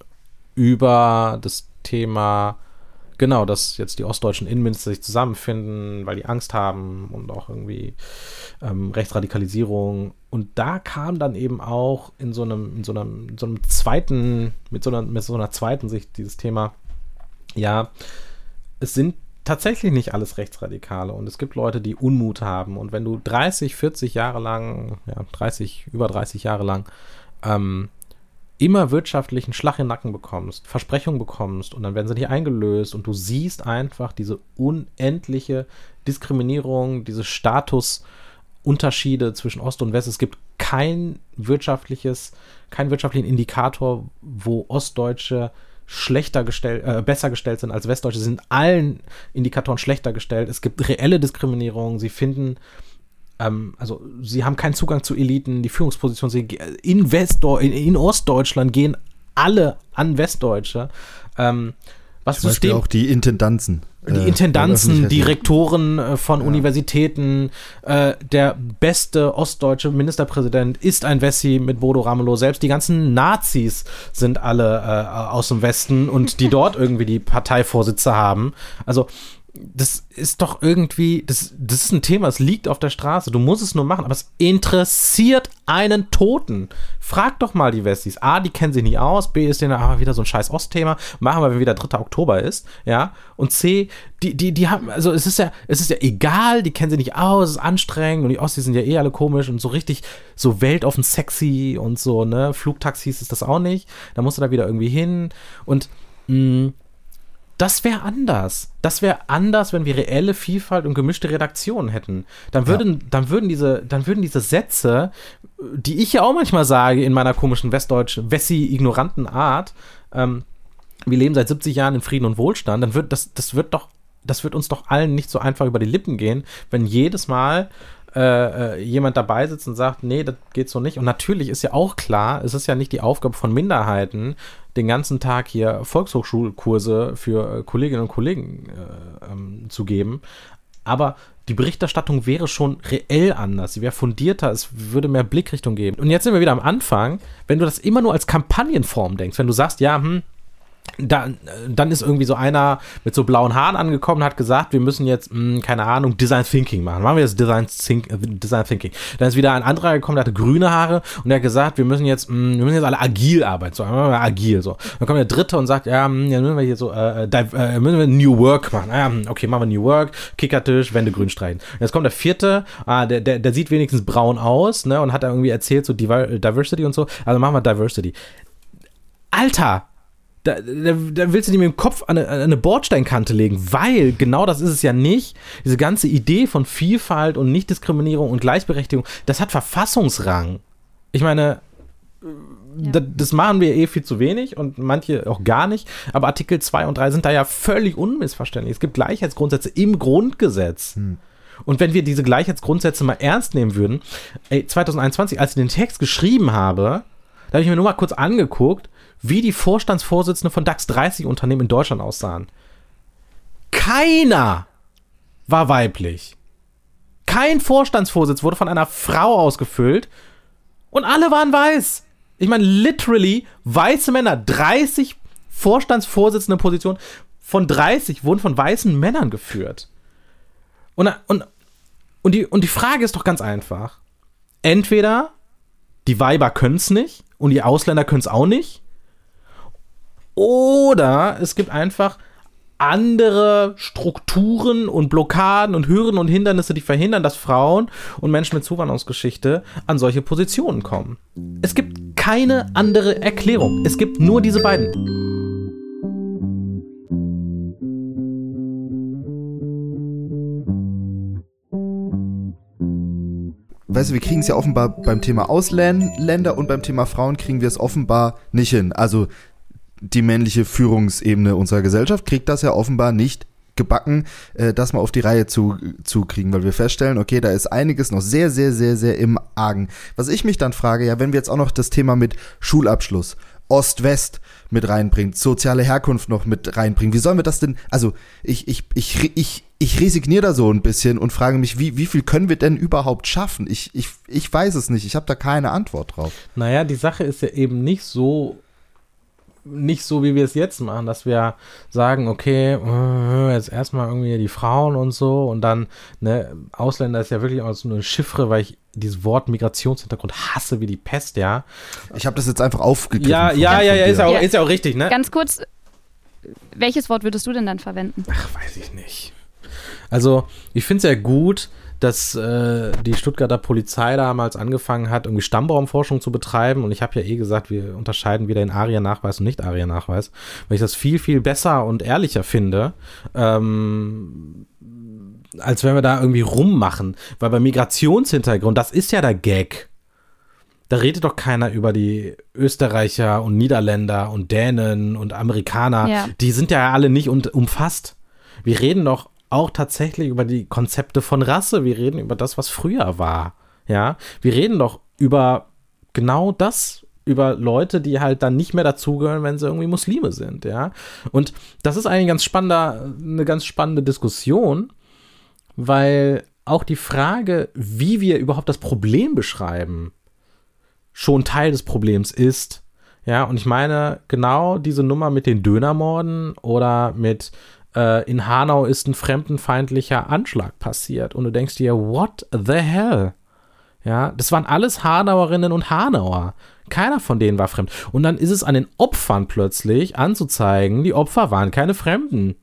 über das Thema, genau, dass jetzt die ostdeutschen Innenminister sich zusammenfinden, weil die Angst haben und auch irgendwie ähm, Rechtsradikalisierung. Und da kam dann eben auch in so einem, in so einem, in so einem zweiten, mit so einer, mit so einer zweiten Sicht dieses Thema, ja, es sind tatsächlich nicht alles Rechtsradikale und es gibt Leute, die Unmut haben. Und wenn du 30, 40 Jahre lang, ja, 30, über 30 Jahre lang, ähm, immer wirtschaftlichen Schlag in den Nacken bekommst, Versprechungen bekommst und dann werden sie nicht eingelöst und du siehst einfach diese unendliche Diskriminierung, diese Statusunterschiede zwischen Ost und West. Es gibt kein wirtschaftliches, keinen wirtschaftlichen Indikator, wo Ostdeutsche schlechter gestellt, äh, besser gestellt sind als Westdeutsche, sie sind allen Indikatoren schlechter gestellt. Es gibt reelle Diskriminierung. Sie finden, ähm, also sie haben keinen Zugang zu Eliten, die Führungspositionen in, Westdeu in, in Ostdeutschland gehen alle an Westdeutsche. Ähm, was Zum Beispiel System auch die Intendanzen. die äh, Intendanzen, der die Öffentlichkeit- Rektoren äh, von Universitäten, äh, der beste ostdeutsche Ministerpräsident ist ein Wessi mit Bodo Ramelow. Selbst die ganzen Nazis sind alle äh, aus dem Westen und die [LAUGHS] dort irgendwie die Parteivorsitze haben. Also das ist doch irgendwie, das, das ist ein Thema, es liegt auf der Straße. Du musst es nur machen, aber es interessiert einen Toten. Frag doch mal die Westis. A, die kennen sich nicht aus. B, ist denen aber wieder so ein scheiß Ostthema. Machen wir, wenn wieder 3. Oktober ist. Ja. Und C, die, die, die haben, also es ist ja, es ist ja egal, die kennen sich nicht aus, es ist anstrengend und die Ostis sind ja eh alle komisch und so richtig so weltoffen sexy und so, ne? Flugtaxis ist das auch nicht. Da musst du da wieder irgendwie hin. Und mh, das wäre anders. Das wäre anders, wenn wir reelle Vielfalt und gemischte Redaktionen hätten. Dann würden, dann würden diese, dann würden diese Sätze, die ich ja auch manchmal sage in meiner komischen westdeutschen, wessi-ignoranten Art, ähm, wir leben seit 70 Jahren in Frieden und Wohlstand, dann wird das, das wird doch, das wird uns doch allen nicht so einfach über die Lippen gehen, wenn jedes Mal äh, äh, jemand dabei sitzt und sagt, nee, das geht so nicht. Und natürlich ist ja auch klar, es ist ja nicht die Aufgabe von Minderheiten, den ganzen Tag hier Volkshochschulkurse für äh, Kolleginnen und Kollegen äh, ähm, zu geben. Aber die Berichterstattung wäre schon reell anders, sie wäre fundierter, es würde mehr Blickrichtung geben. Und jetzt sind wir wieder am Anfang, wenn du das immer nur als Kampagnenform denkst, wenn du sagst, ja, hm, dann, dann ist irgendwie so einer mit so blauen Haaren angekommen und hat gesagt, wir müssen jetzt, mh, keine Ahnung, Design Thinking machen. Machen wir jetzt Design, Think, äh, Design Thinking. Dann ist wieder ein anderer gekommen, der hatte grüne Haare und der hat gesagt, wir müssen jetzt, mh, wir müssen jetzt alle agil arbeiten. So, agil. So. Dann kommt der dritte und sagt, ja, mh, ja müssen wir hier so, äh, div- äh, müssen wir New Work machen. Ah, okay, machen wir New Work, Kickertisch, Wände grün streichen. Jetzt kommt der vierte, ah, der, der, der sieht wenigstens braun aus, ne, und hat da irgendwie erzählt, so Diver Diversity und so. Also machen wir Diversity. Alter, da, da, da willst du dir mit dem Kopf an eine, an eine Bordsteinkante legen, weil genau das ist es ja nicht. Diese ganze Idee von Vielfalt und Nichtdiskriminierung und Gleichberechtigung, das hat Verfassungsrang. Ich meine, da, das machen wir eh viel zu wenig und manche auch gar nicht. Aber Artikel 2 und 3 sind da ja völlig unmissverständlich. Es gibt Gleichheitsgrundsätze im Grundgesetz. Und wenn wir diese Gleichheitsgrundsätze mal ernst nehmen würden, ey, 2021, als ich den Text geschrieben habe, da habe ich mir nur mal kurz angeguckt, wie die Vorstandsvorsitzenden von DAX 30 Unternehmen in Deutschland aussahen. Keiner war weiblich. Kein Vorstandsvorsitz wurde von einer Frau ausgefüllt und alle waren weiß. Ich meine, literally weiße Männer, 30 Vorstandsvorsitzende Positionen von 30 wurden von weißen Männern geführt. Und, und, und, die, und die Frage ist doch ganz einfach. Entweder die Weiber können es nicht und die Ausländer können es auch nicht. Oder es gibt einfach andere Strukturen und Blockaden und Hürden und Hindernisse, die verhindern, dass Frauen und Menschen mit Zuwanderungsgeschichte an solche Positionen kommen. Es gibt keine andere Erklärung. Es gibt nur diese beiden. weißt du, wir kriegen es ja offenbar beim Thema Ausländer und beim Thema Frauen kriegen wir es offenbar nicht hin. Also die männliche Führungsebene unserer Gesellschaft kriegt das ja offenbar nicht gebacken, äh, das mal auf die Reihe zu, zu kriegen, weil wir feststellen, okay, da ist einiges noch sehr, sehr, sehr, sehr im Argen. Was ich mich dann frage, ja, wenn wir jetzt auch noch das Thema mit Schulabschluss, Ost-West mit reinbringen, soziale Herkunft noch mit reinbringen, wie sollen wir das denn, also ich, ich, ich, ich, ich resigniere da so ein bisschen und frage mich, wie, wie viel können wir denn überhaupt schaffen? Ich, ich, ich weiß es nicht, ich habe da keine Antwort drauf. Naja, die Sache ist ja eben nicht so, nicht so, wie wir es jetzt machen, dass wir sagen, okay, äh, jetzt erstmal irgendwie die Frauen und so und dann, ne, Ausländer ist ja wirklich auch so eine Chiffre, weil ich dieses Wort Migrationshintergrund hasse wie die Pest, ja. Ich habe das jetzt einfach aufgegriffen. Ja, ja, ja, ja, ist ja auch, Ja. ist ja auch richtig, ne? Ganz kurz, welches Wort würdest du denn dann verwenden? Ach, weiß ich nicht. Also, ich finde es ja gut, dass äh, die Stuttgarter Polizei damals angefangen hat, irgendwie Stammbaumforschung zu betreiben. Und ich habe ja eh gesagt, wir unterscheiden wieder in ARIA-Nachweis und Nicht-ARIA-Nachweis, weil ich das viel, viel besser und ehrlicher finde. Ähm, als wenn wir da irgendwie rummachen. Weil bei Migrationshintergrund, das ist ja der Gag. Da redet doch keiner über die Österreicher und Niederländer und Dänen und Amerikaner. Ja. Die sind ja alle nicht umfasst. Wir reden doch auch tatsächlich über die Konzepte von Rasse. Wir reden über das, was früher war. Ja, wir reden doch über genau das, über Leute, die halt dann nicht mehr dazugehören, wenn sie irgendwie Muslime sind, ja. Und das ist eigentlich ganz spannender, eine ganz spannende Diskussion, weil auch die Frage, wie wir überhaupt das Problem beschreiben, schon Teil des Problems ist. Ja, und ich meine, genau diese Nummer mit den Dönermorden oder mit äh, in Hanau ist ein fremdenfeindlicher Anschlag passiert und du denkst dir, what the hell? Ja, das waren alles Hanauerinnen und Hanauer. Keiner von denen war fremd. Und dann ist es an den Opfern plötzlich anzuzeigen, die Opfer waren keine Fremden.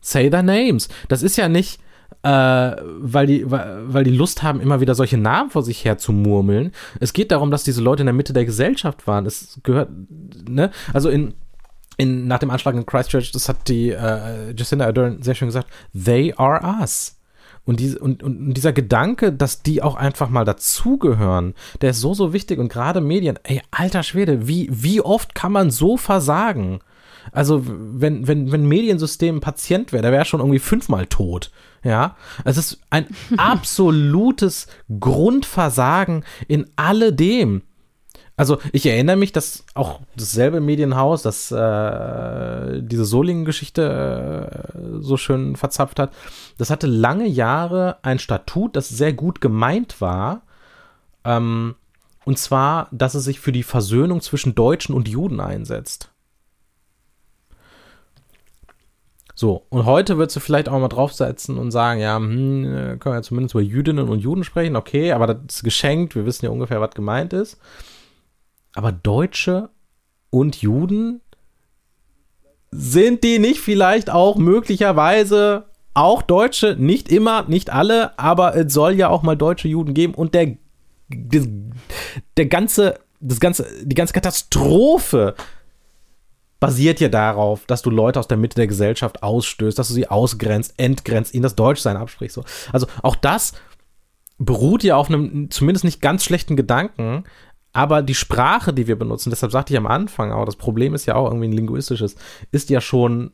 Say their names. Das ist ja nicht, äh, weil, die, weil die Lust haben, immer wieder solche Namen vor sich her zu murmeln. Es geht darum, dass diese Leute in der Mitte der Gesellschaft waren. Es gehört, ne? Also in, in, nach dem Anschlag in Christchurch, das hat die äh, Jacinda Ardern sehr schön gesagt, they are us. Und, diese, und, und dieser Gedanke, dass die auch einfach mal dazugehören, der ist so, so wichtig. Und gerade Medien, ey, alter Schwede, wie, wie oft kann man so versagen? Also, wenn, wenn, wenn Mediensystem ein Patient wäre, der wäre schon irgendwie fünfmal tot. Ja, es ist ein [LAUGHS] absolutes Grundversagen in alledem. Also ich erinnere mich, dass auch dasselbe Medienhaus, das äh, diese Solingen-Geschichte äh, so schön verzapft hat, das hatte lange Jahre ein Statut, das sehr gut gemeint war. Ähm, und zwar, dass es sich für die Versöhnung zwischen Deutschen und Juden einsetzt. So, und heute würdest du vielleicht auch mal draufsetzen und sagen, ja, hm, äh, können wir zumindest über Jüdinnen und Juden sprechen, okay, aber das ist geschenkt, wir wissen ja ungefähr, was gemeint ist. Aber Deutsche und Juden, sind die nicht vielleicht auch möglicherweise auch Deutsche? Nicht immer, nicht alle, aber es soll ja auch mal deutsche Juden geben und der, der, der ganze, das ganze, die ganze Katastrophe basiert ja darauf, dass du Leute aus der Mitte der Gesellschaft ausstößt, dass du sie ausgrenzt, entgrenzt, ihnen das Deutschsein absprichst. So. Also auch das beruht ja auf einem zumindest nicht ganz schlechten Gedanken, aber die Sprache, die wir benutzen, deshalb sagte ich am Anfang auch, das Problem ist ja auch irgendwie ein linguistisches, ist ja schon,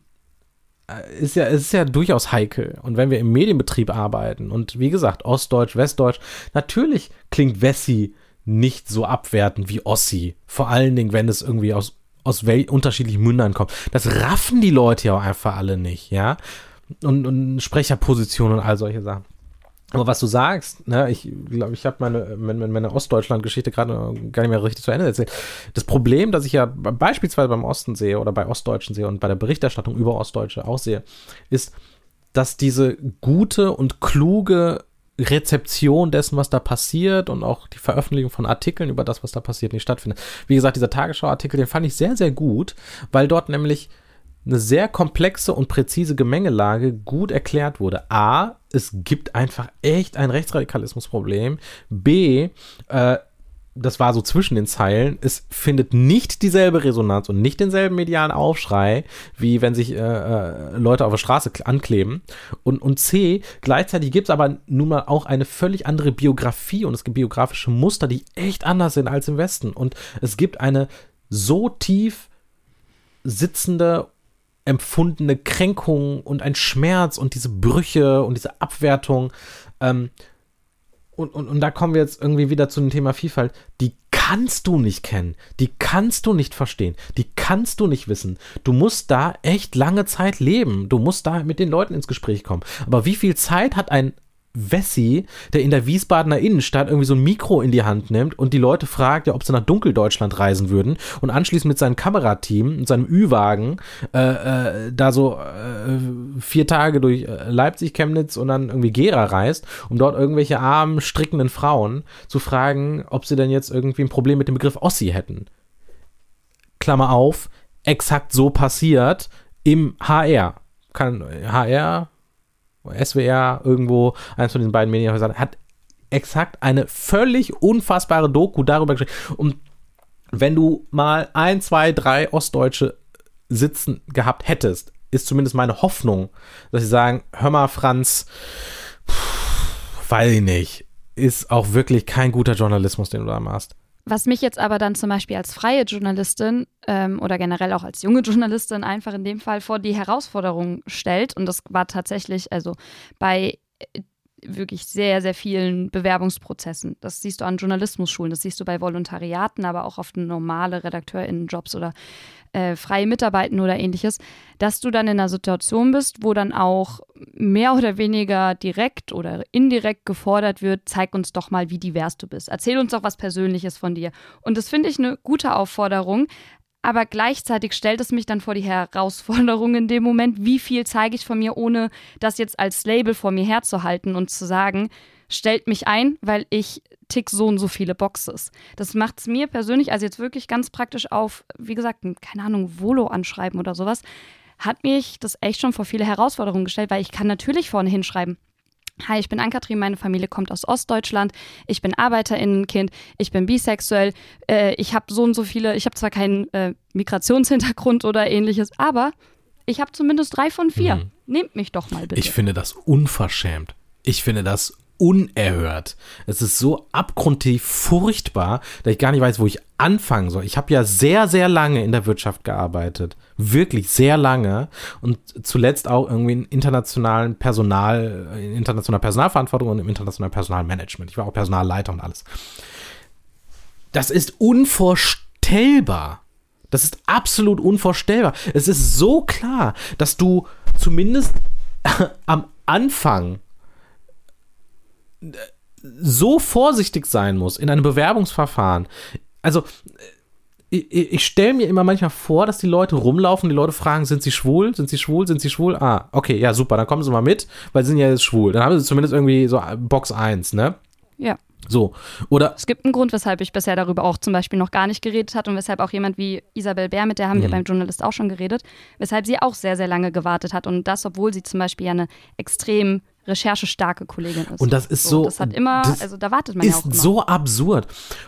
äh, ist ja, ist ja durchaus heikel. Und wenn wir im Medienbetrieb arbeiten und wie gesagt, Ostdeutsch, Westdeutsch, natürlich klingt Wessi nicht so abwertend wie Ossi. Vor allen Dingen, wenn es irgendwie aus, aus unterschiedlichen Mündern kommt. Das raffen die Leute ja auch einfach alle nicht, ja. Und, und Sprecherpositionen und all solche Sachen. Aber was du sagst, ne, ich glaube, ich habe meine, meine, meine Ostdeutschland-Geschichte gerade gar nicht mehr richtig zu Ende erzählt. Das Problem, das ich ja beispielsweise beim Osten sehe oder bei Ostdeutschen sehe und bei der Berichterstattung über Ostdeutsche auch sehe, ist, dass diese gute und kluge Rezeption dessen, was da passiert und auch die Veröffentlichung von Artikeln über das, was da passiert, nicht stattfindet. Wie gesagt, dieser Tagesschau-Artikel, den fand ich sehr, sehr gut, weil dort nämlich eine sehr komplexe und präzise Gemengelage gut erklärt wurde. A, es gibt einfach echt ein Rechtsradikalismusproblem. B, äh, das war so zwischen den Zeilen, es findet nicht dieselbe Resonanz und nicht denselben medialen Aufschrei, wie wenn sich äh, äh, Leute auf der Straße ankleben. Und, und C, gleichzeitig gibt es aber nun mal auch eine völlig andere Biografie und es gibt biografische Muster, die echt anders sind als im Westen. Und es gibt eine so tief sitzende empfundene Kränkung und ein Schmerz und diese Brüche und diese Abwertung. Ähm, und, und, und da kommen wir jetzt irgendwie wieder zu dem Thema Vielfalt. Die kannst du nicht kennen. Die kannst du nicht verstehen. Die kannst du nicht wissen. Du musst da echt lange Zeit leben. Du musst da mit den Leuten ins Gespräch kommen. Aber wie viel Zeit hat ein Wessi, der in der Wiesbadener Innenstadt irgendwie so ein Mikro in die Hand nimmt und die Leute fragt, ja, ob sie nach Dunkeldeutschland reisen würden und anschließend mit seinem Kamerateam und seinem Ü-Wagen äh, äh, da so äh, vier Tage durch äh, Leipzig, Chemnitz und dann irgendwie Gera reist, um dort irgendwelche armen, strickenden Frauen zu fragen, ob sie denn jetzt irgendwie ein Problem mit dem Begriff Ossi hätten. Klammer auf, exakt so passiert im HR. Kann HR SWR irgendwo, eins von den beiden Medienhäusern, hat exakt eine völlig unfassbare Doku darüber geschrieben. Und wenn du mal ein, zwei, drei Ostdeutsche sitzen gehabt hättest, ist zumindest meine Hoffnung, dass sie sagen, hör mal, Franz, pff, weiß ich nicht, ist auch wirklich kein guter Journalismus, den du da machst. Was mich jetzt aber dann zum Beispiel als freie Journalistin ähm, oder generell auch als junge Journalistin einfach in dem Fall vor die Herausforderung stellt, und das war tatsächlich, also bei wirklich sehr, sehr vielen Bewerbungsprozessen. Das siehst du an Journalismusschulen, das siehst du bei Volontariaten, aber auch auf normale RedakteurInnen-Jobs oder äh, freie Mitarbeiten oder ähnliches, dass du dann in einer Situation bist, wo dann auch mehr oder weniger direkt oder indirekt gefordert wird, zeig uns doch mal, wie divers du bist. Erzähl uns doch was Persönliches von dir. Und das finde ich eine gute Aufforderung, aber gleichzeitig stellt es mich dann vor die Herausforderung in dem Moment, wie viel zeige ich von mir, ohne das jetzt als Label vor mir herzuhalten und zu sagen, stellt mich ein, weil ich tick so und so viele Boxes. Das macht es mir persönlich, also jetzt wirklich ganz praktisch auf, wie gesagt, keine Ahnung, Volo anschreiben oder sowas, hat mich das echt schon vor viele Herausforderungen gestellt, weil ich kann natürlich vorne hinschreiben, Hi, ich bin Ankatrin, meine Familie kommt aus Ostdeutschland, ich bin Arbeiterinnenkind, ich bin bisexuell, äh, ich habe so und so viele, ich habe zwar keinen äh, Migrationshintergrund oder ähnliches, aber ich habe zumindest drei von vier. Mhm. Nehmt mich doch mal bitte. Ich finde das unverschämt. Ich finde das unerhört. Es ist so abgrundtief furchtbar, dass ich gar nicht weiß, wo ich anfangen soll. Ich habe ja sehr, sehr lange in der Wirtschaft gearbeitet. Wirklich sehr lange. Und zuletzt auch irgendwie in internationalen Personal, in internationaler Personalverantwortung und im internationalen Personalmanagement. Ich war auch Personalleiter und alles. Das ist unvorstellbar. Das ist absolut unvorstellbar. Es ist so klar, dass du zumindest [LAUGHS] am Anfang so vorsichtig sein muss in einem Bewerbungsverfahren. Also, ich, ich stelle mir immer manchmal vor, dass die Leute rumlaufen, die Leute fragen, sind sie schwul? Sind sie schwul? Sind sie schwul? Ah, okay, ja, super, dann kommen sie mal mit, weil sie sind ja jetzt schwul. Dann haben sie zumindest irgendwie so Box 1, ne? Ja. So, oder? Es gibt einen Grund, weshalb ich bisher darüber auch zum Beispiel noch gar nicht geredet hat und weshalb auch jemand wie Isabel Bär, mit der haben mhm. wir beim Journalist auch schon geredet, weshalb sie auch sehr, sehr lange gewartet hat und das, obwohl sie zum Beispiel ja eine extrem recherchestarke Kollegin ist. Und das ist so. so das hat immer, also da wartet man ja auch immer. Ist so absurd.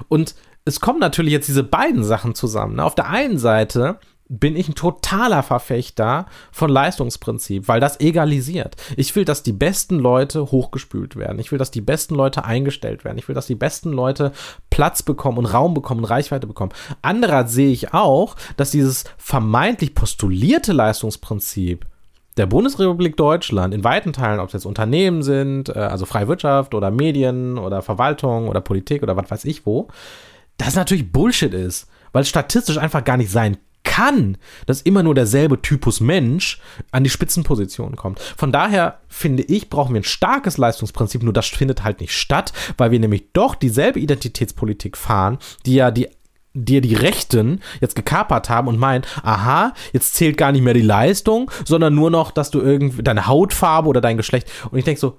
Und es kommen natürlich jetzt diese beiden Sachen zusammen. Ne? Auf der einen Seite bin ich ein totaler Verfechter von Leistungsprinzip, weil das egalisiert. Ich will, dass die besten Leute hochgespült werden. Ich will, dass die besten Leute eingestellt werden. Ich will, dass die besten Leute Platz bekommen und Raum bekommen und Reichweite bekommen. Andererseits sehe ich auch, dass dieses vermeintlich postulierte Leistungsprinzip der Bundesrepublik Deutschland in weiten Teilen, ob es jetzt Unternehmen sind, äh, also freie Wirtschaft oder Medien oder Verwaltung oder Politik oder was weiß ich wo, das natürlich Bullshit ist, weil es statistisch einfach gar nicht sein kann, dass immer nur derselbe Typus Mensch an die Spitzenposition kommt. Von daher finde ich, brauchen wir ein starkes Leistungsprinzip, nur das findet halt nicht statt, weil wir nämlich doch dieselbe Identitätspolitik fahren, die ja die dir die Rechten jetzt gekapert haben und meinen, aha, jetzt zählt gar nicht mehr die Leistung, sondern nur noch, dass du irgendwie deine Hautfarbe oder dein Geschlecht. Und ich denke so,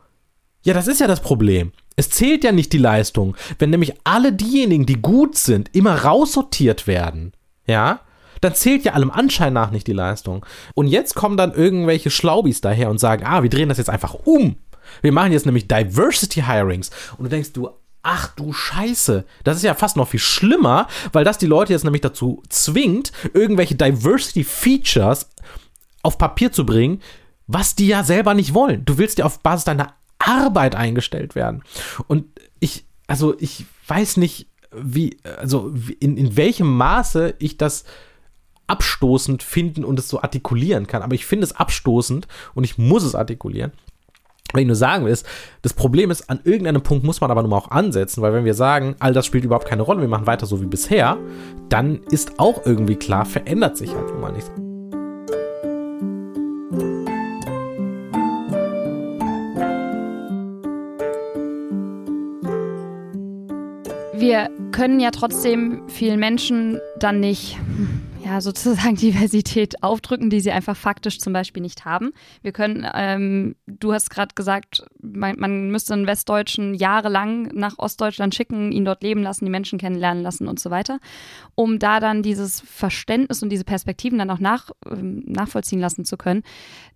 ja, das ist ja das Problem. Es zählt ja nicht die Leistung. Wenn nämlich alle diejenigen, die gut sind, immer raussortiert werden, ja, dann zählt ja allem Anschein nach nicht die Leistung. Und jetzt kommen dann irgendwelche Schlaubis daher und sagen, ah, wir drehen das jetzt einfach um. Wir machen jetzt nämlich Diversity Hirings. Und du denkst, du ach du Scheiße, das ist ja fast noch viel schlimmer, weil das die Leute jetzt nämlich dazu zwingt, irgendwelche Diversity Features auf Papier zu bringen, was die ja selber nicht wollen. Du willst ja auf Basis deiner Arbeit eingestellt werden. Und ich, also ich weiß nicht, wie, also in, in welchem Maße ich das abstoßend finden und es so artikulieren kann. Aber ich finde es abstoßend und ich muss es artikulieren, wenn ich nur sagen will, ist, das Problem ist, an irgendeinem Punkt muss man aber nun mal auch ansetzen, weil wenn wir sagen, all das spielt überhaupt keine Rolle, wir machen weiter so wie bisher, dann ist auch irgendwie klar, verändert sich halt nun mal nichts. Wir können ja trotzdem vielen Menschen dann nicht ja, sozusagen [LAUGHS] Diversität aufdrücken, die sie einfach faktisch zum Beispiel nicht haben. Wir können, ähm, du hast gerade gesagt, man, man, müsste einen Westdeutschen jahrelang nach Ostdeutschland schicken, ihn dort leben lassen, die Menschen kennenlernen lassen und so weiter, um da dann dieses Verständnis und diese Perspektiven dann auch nach, ähm, nachvollziehen lassen zu können.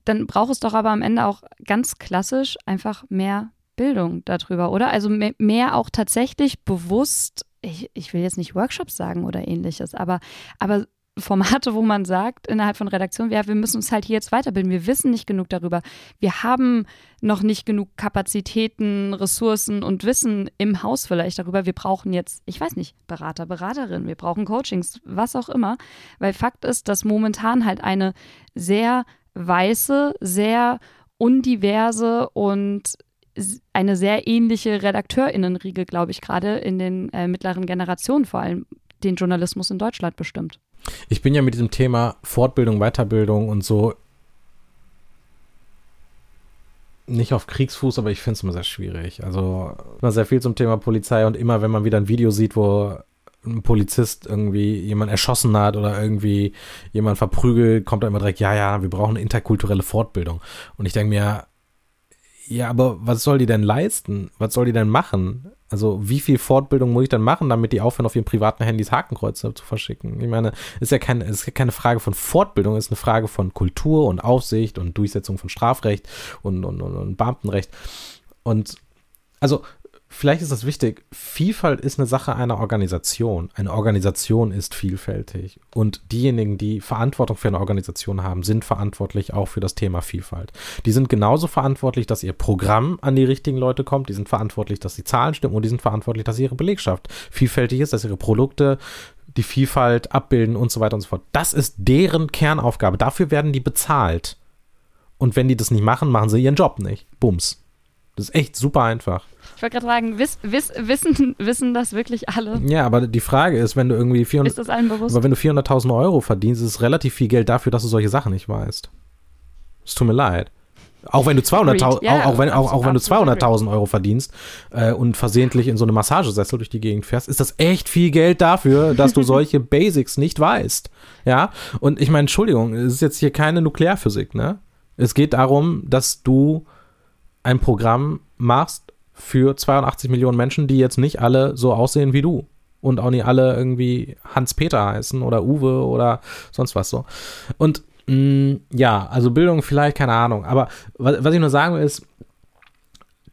Dann braucht es doch aber am Ende auch ganz klassisch einfach mehr Bildung darüber, oder? Also mehr, auch tatsächlich bewusst ich, ich, will jetzt nicht Workshops sagen oder ähnliches, aber, aber Formate, wo man sagt, innerhalb von Redaktionen, ja, wir müssen uns halt hier jetzt weiterbilden. Wir wissen nicht genug darüber. Wir haben noch nicht genug Kapazitäten, Ressourcen und Wissen im Haus vielleicht darüber. Wir brauchen jetzt, ich weiß nicht, Berater, Beraterinnen, wir brauchen Coachings, was auch immer. Weil Fakt ist, dass momentan halt eine sehr weiße, sehr undiverse und eine sehr ähnliche RedakteurInnenriege, glaube ich, gerade in den äh, mittleren Generationen vor allem den Journalismus in Deutschland bestimmt. Ich bin ja mit diesem Thema Fortbildung, Weiterbildung und so nicht auf Kriegsfuß, aber ich finde es immer sehr schwierig. Also immer sehr viel zum Thema Polizei und immer, wenn man wieder ein Video sieht, wo ein Polizist irgendwie jemand erschossen hat oder irgendwie jemand verprügelt, kommt da immer direkt, ja, ja, wir brauchen eine interkulturelle Fortbildung. Und ich denke mir, ja, aber was soll die denn leisten? Was soll die denn machen? Also wie viel Fortbildung muss ich dann machen, damit die aufhören, auf ihren privaten Handys Hakenkreuze zu verschicken? Ich meine, ist ja keine, ist keine Frage von Fortbildung, ist eine Frage von Kultur und Aufsicht und Durchsetzung von Strafrecht und, und, und, und Beamtenrecht. Und also vielleicht ist das wichtig. Vielfalt ist eine Sache einer Organisation. Eine Organisation ist vielfältig. Und diejenigen, die Verantwortung für eine Organisation haben, sind verantwortlich auch für das Thema Vielfalt. Die sind genauso verantwortlich, dass ihr Programm an die richtigen Leute kommt. Die sind verantwortlich, dass die Zahlen stimmen. Und die sind verantwortlich, dass ihre Belegschaft vielfältig ist, dass ihre Produkte die Vielfalt abbilden und so weiter und so fort. Das ist deren Kernaufgabe. Dafür werden die bezahlt. Und wenn die das nicht machen, machen sie ihren Job nicht. Bums. Das ist echt super einfach. Ich wollte gerade sagen, wiss, wiss, wissen, wissen das wirklich alle? Ja, aber die Frage ist, wenn du irgendwie 400, ist das allen bewusst? Aber wenn du 400.000 Euro verdienst, ist es relativ viel Geld dafür, dass du solche Sachen nicht weißt. Es tut mir leid. Auch wenn du 200.000 ja, auch, auch, wenn, auch, auch wenn du 200.000 Euro verdienst äh, und versehentlich in so eine Massagesessel durch die Gegend fährst, ist das echt viel Geld dafür, dass du [LAUGHS] solche Basics nicht weißt. Ja, und ich meine, Entschuldigung, es ist jetzt hier keine Nuklearphysik, ne? Es geht darum, dass du ein Programm machst, für 82 Millionen Menschen, die jetzt nicht alle so aussehen wie du. Und auch nicht alle irgendwie Hans-Peter heißen oder Uwe oder sonst was so. Und mh, mm, ja, also Bildung vielleicht, keine Ahnung. Aber was, was ich nur sagen will, ist,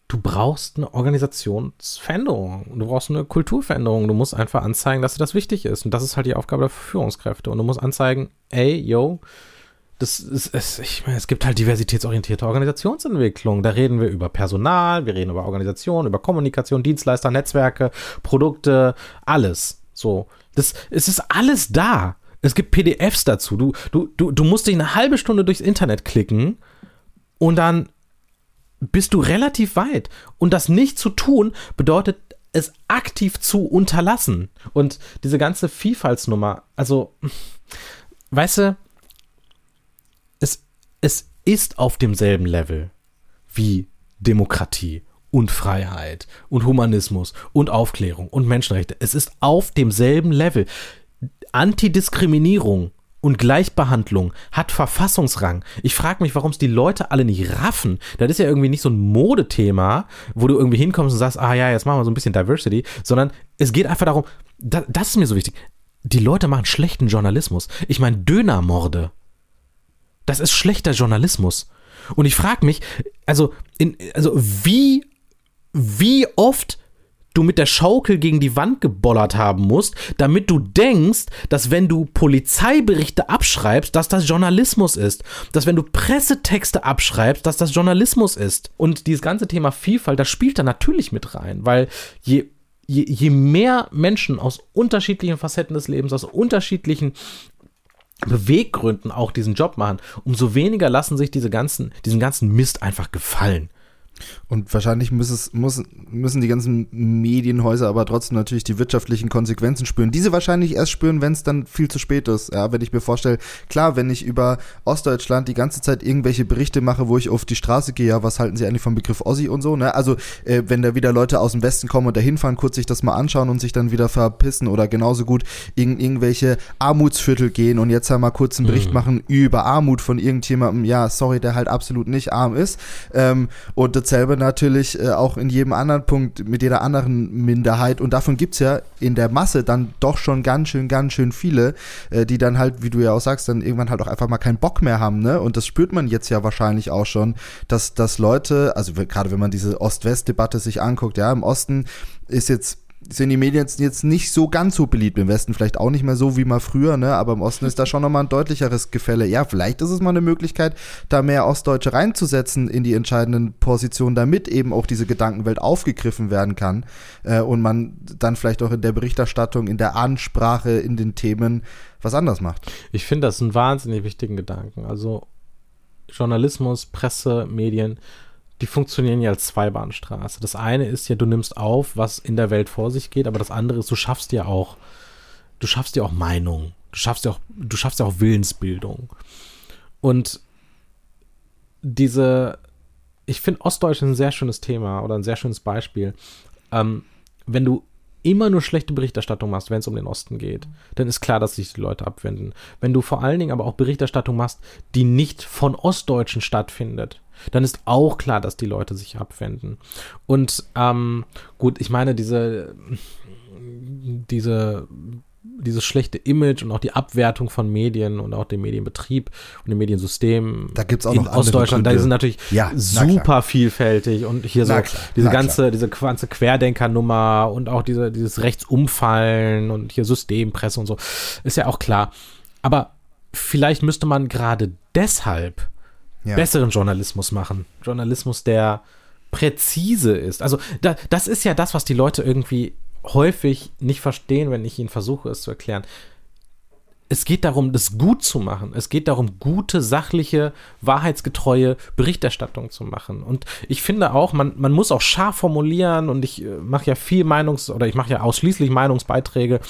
du brauchst eine Organisationsveränderung. Du brauchst eine Kulturveränderung. Du musst einfach anzeigen, dass dir das wichtig ist. Und das ist halt die Aufgabe der Führungskräfte. Und du musst anzeigen, ey, yo, das ist, es, ich meine, es gibt halt diversitätsorientierte Organisationsentwicklung. Da reden wir über Personal, wir reden über Organisation, über Kommunikation, Dienstleister, Netzwerke, Produkte, alles. So. Das, es ist alles da. Es gibt PDFs dazu. Du, du, du, du musst dich eine halbe Stunde durchs Internet klicken und dann bist du relativ weit. Und das nicht zu tun, bedeutet es aktiv zu unterlassen. Und diese ganze Vielfaltsnummer, also, weißt du, es ist auf demselben Level wie Demokratie und Freiheit und Humanismus und Aufklärung und Menschenrechte. Es ist auf demselben Level. Antidiskriminierung und Gleichbehandlung hat Verfassungsrang. Ich frage mich, warum es die Leute alle nicht raffen. Das ist ja irgendwie nicht so ein Modethema, wo du irgendwie hinkommst und sagst, ah ja, jetzt machen wir so ein bisschen Diversity, sondern es geht einfach darum, das, das ist mir so wichtig. Die Leute machen schlechten Journalismus. Ich meine, Dönermorde das ist schlechter Journalismus. Und ich frage mich, also, in, also wie, wie oft du mit der Schaukel gegen die Wand gebollert haben musst, damit du denkst, dass wenn du Polizeiberichte abschreibst, dass das Journalismus ist. Dass wenn du Pressetexte abschreibst, dass das Journalismus ist. Und dieses ganze Thema Vielfalt, das spielt da natürlich mit rein, weil je Je, je, mehr Menschen aus unterschiedlichen Facetten des Lebens, aus unterschiedlichen Beweggründen auch diesen Job machen, umso weniger lassen sich diese ganzen, diesen ganzen Mist einfach gefallen. Und wahrscheinlich es, muss, müssen die ganzen Medienhäuser aber trotzdem natürlich die wirtschaftlichen Konsequenzen spüren. Diese wahrscheinlich erst spüren, wenn es dann viel zu spät ist. Ja, wenn ich mir vorstelle, klar, wenn ich über Ostdeutschland die ganze Zeit irgendwelche Berichte mache, wo ich auf die Straße gehe, ja, was halten Sie eigentlich vom Begriff Ossi und so, ne? Also, äh, wenn da wieder Leute aus dem Westen kommen und da hinfahren, kurz sich das mal anschauen und sich dann wieder verpissen oder genauso gut in irgendwelche Armutsviertel gehen und jetzt einmal kurz einen Bericht mhm. machen über Armut von irgendjemandem, ja, sorry, der halt absolut nicht arm ist. Ähm, und das dasselbe natürlich äh, auch in jedem anderen Punkt mit jeder anderen Minderheit. Und davon gibt es ja in der Masse dann doch schon ganz schön, ganz schön viele, äh, die dann halt, wie du ja auch sagst, dann irgendwann halt auch einfach mal keinen Bock mehr haben. Ne? Und das spürt man jetzt ja wahrscheinlich auch schon, dass, dass Leute, also gerade wenn man diese Ost-West-Debatte sich anguckt, ja, im Osten ist jetzt sind die Medien jetzt nicht so ganz so beliebt. Im Westen vielleicht auch nicht mehr so wie mal früher, ne? aber im Osten ist da schon nochmal ein deutlicheres Gefälle. Ja, vielleicht ist es mal eine Möglichkeit, da mehr Ostdeutsche reinzusetzen in die entscheidenden Positionen, damit eben auch diese Gedankenwelt aufgegriffen werden kann äh, und man dann vielleicht auch in der Berichterstattung, in der Ansprache, in den Themen was anders macht. Ich finde das einen wahnsinnig wichtigen Gedanken. Also Journalismus, Presse, Medien die funktionieren ja als Zweibahnstraße. Das eine ist ja, du nimmst auf, was in der Welt vor sich geht, aber das andere ist, du schaffst ja auch, du schaffst ja auch Meinung. Du schaffst ja auch, du schaffst ja auch Willensbildung. Und diese, ich finde Ostdeutsch ein sehr schönes Thema oder ein sehr schönes Beispiel. Ähm, wenn du immer nur schlechte Berichterstattung machst, wenn es um den Osten geht, dann ist klar, dass sich die Leute abwenden. Wenn du vor allen Dingen aber auch Berichterstattung machst, die nicht von Ostdeutschen stattfindet, dann ist auch klar, dass die Leute sich abwenden. Und ähm, gut, ich meine, diese, diese dieses schlechte Image und auch die Abwertung von Medien und auch dem Medienbetrieb und dem Mediensystem da gibt's auch in noch Ostdeutschland, da Gründe. sind natürlich Ja, super klar. vielfältig und hier so Na klar, diese ganze, diese ganze Querdenkernummer und auch diese, dieses Rechtsumfallen und hier Systempresse und so, ist ja auch klar. Aber vielleicht müsste man gerade deshalb Ja. besseren Journalismus machen. Journalismus, der präzise ist. Also da, das ist ja das, was die Leute irgendwie häufig nicht verstehen, wenn ich ihnen versuche, es zu erklären. Es geht darum, das gut zu machen. Es geht darum, gute, sachliche, wahrheitsgetreue Berichterstattung zu machen. Und ich finde auch, man, man muss auch scharf formulieren und ich äh, mache ja viel Meinungs- oder ich mache ja ausschließlich Meinungsbeiträge.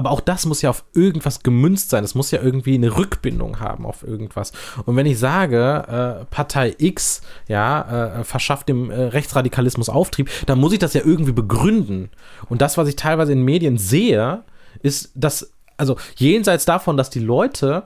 Aber auch das muss ja auf irgendwas gemünzt sein. Es muss ja irgendwie eine Rückbindung haben auf irgendwas. Und wenn ich sage, äh, Partei X, ja, äh, verschafft dem äh, Rechtsradikalismus Auftrieb, dann muss ich das ja irgendwie begründen. Und das, was ich teilweise in Medien sehe, ist, dass, also jenseits davon, dass die Leute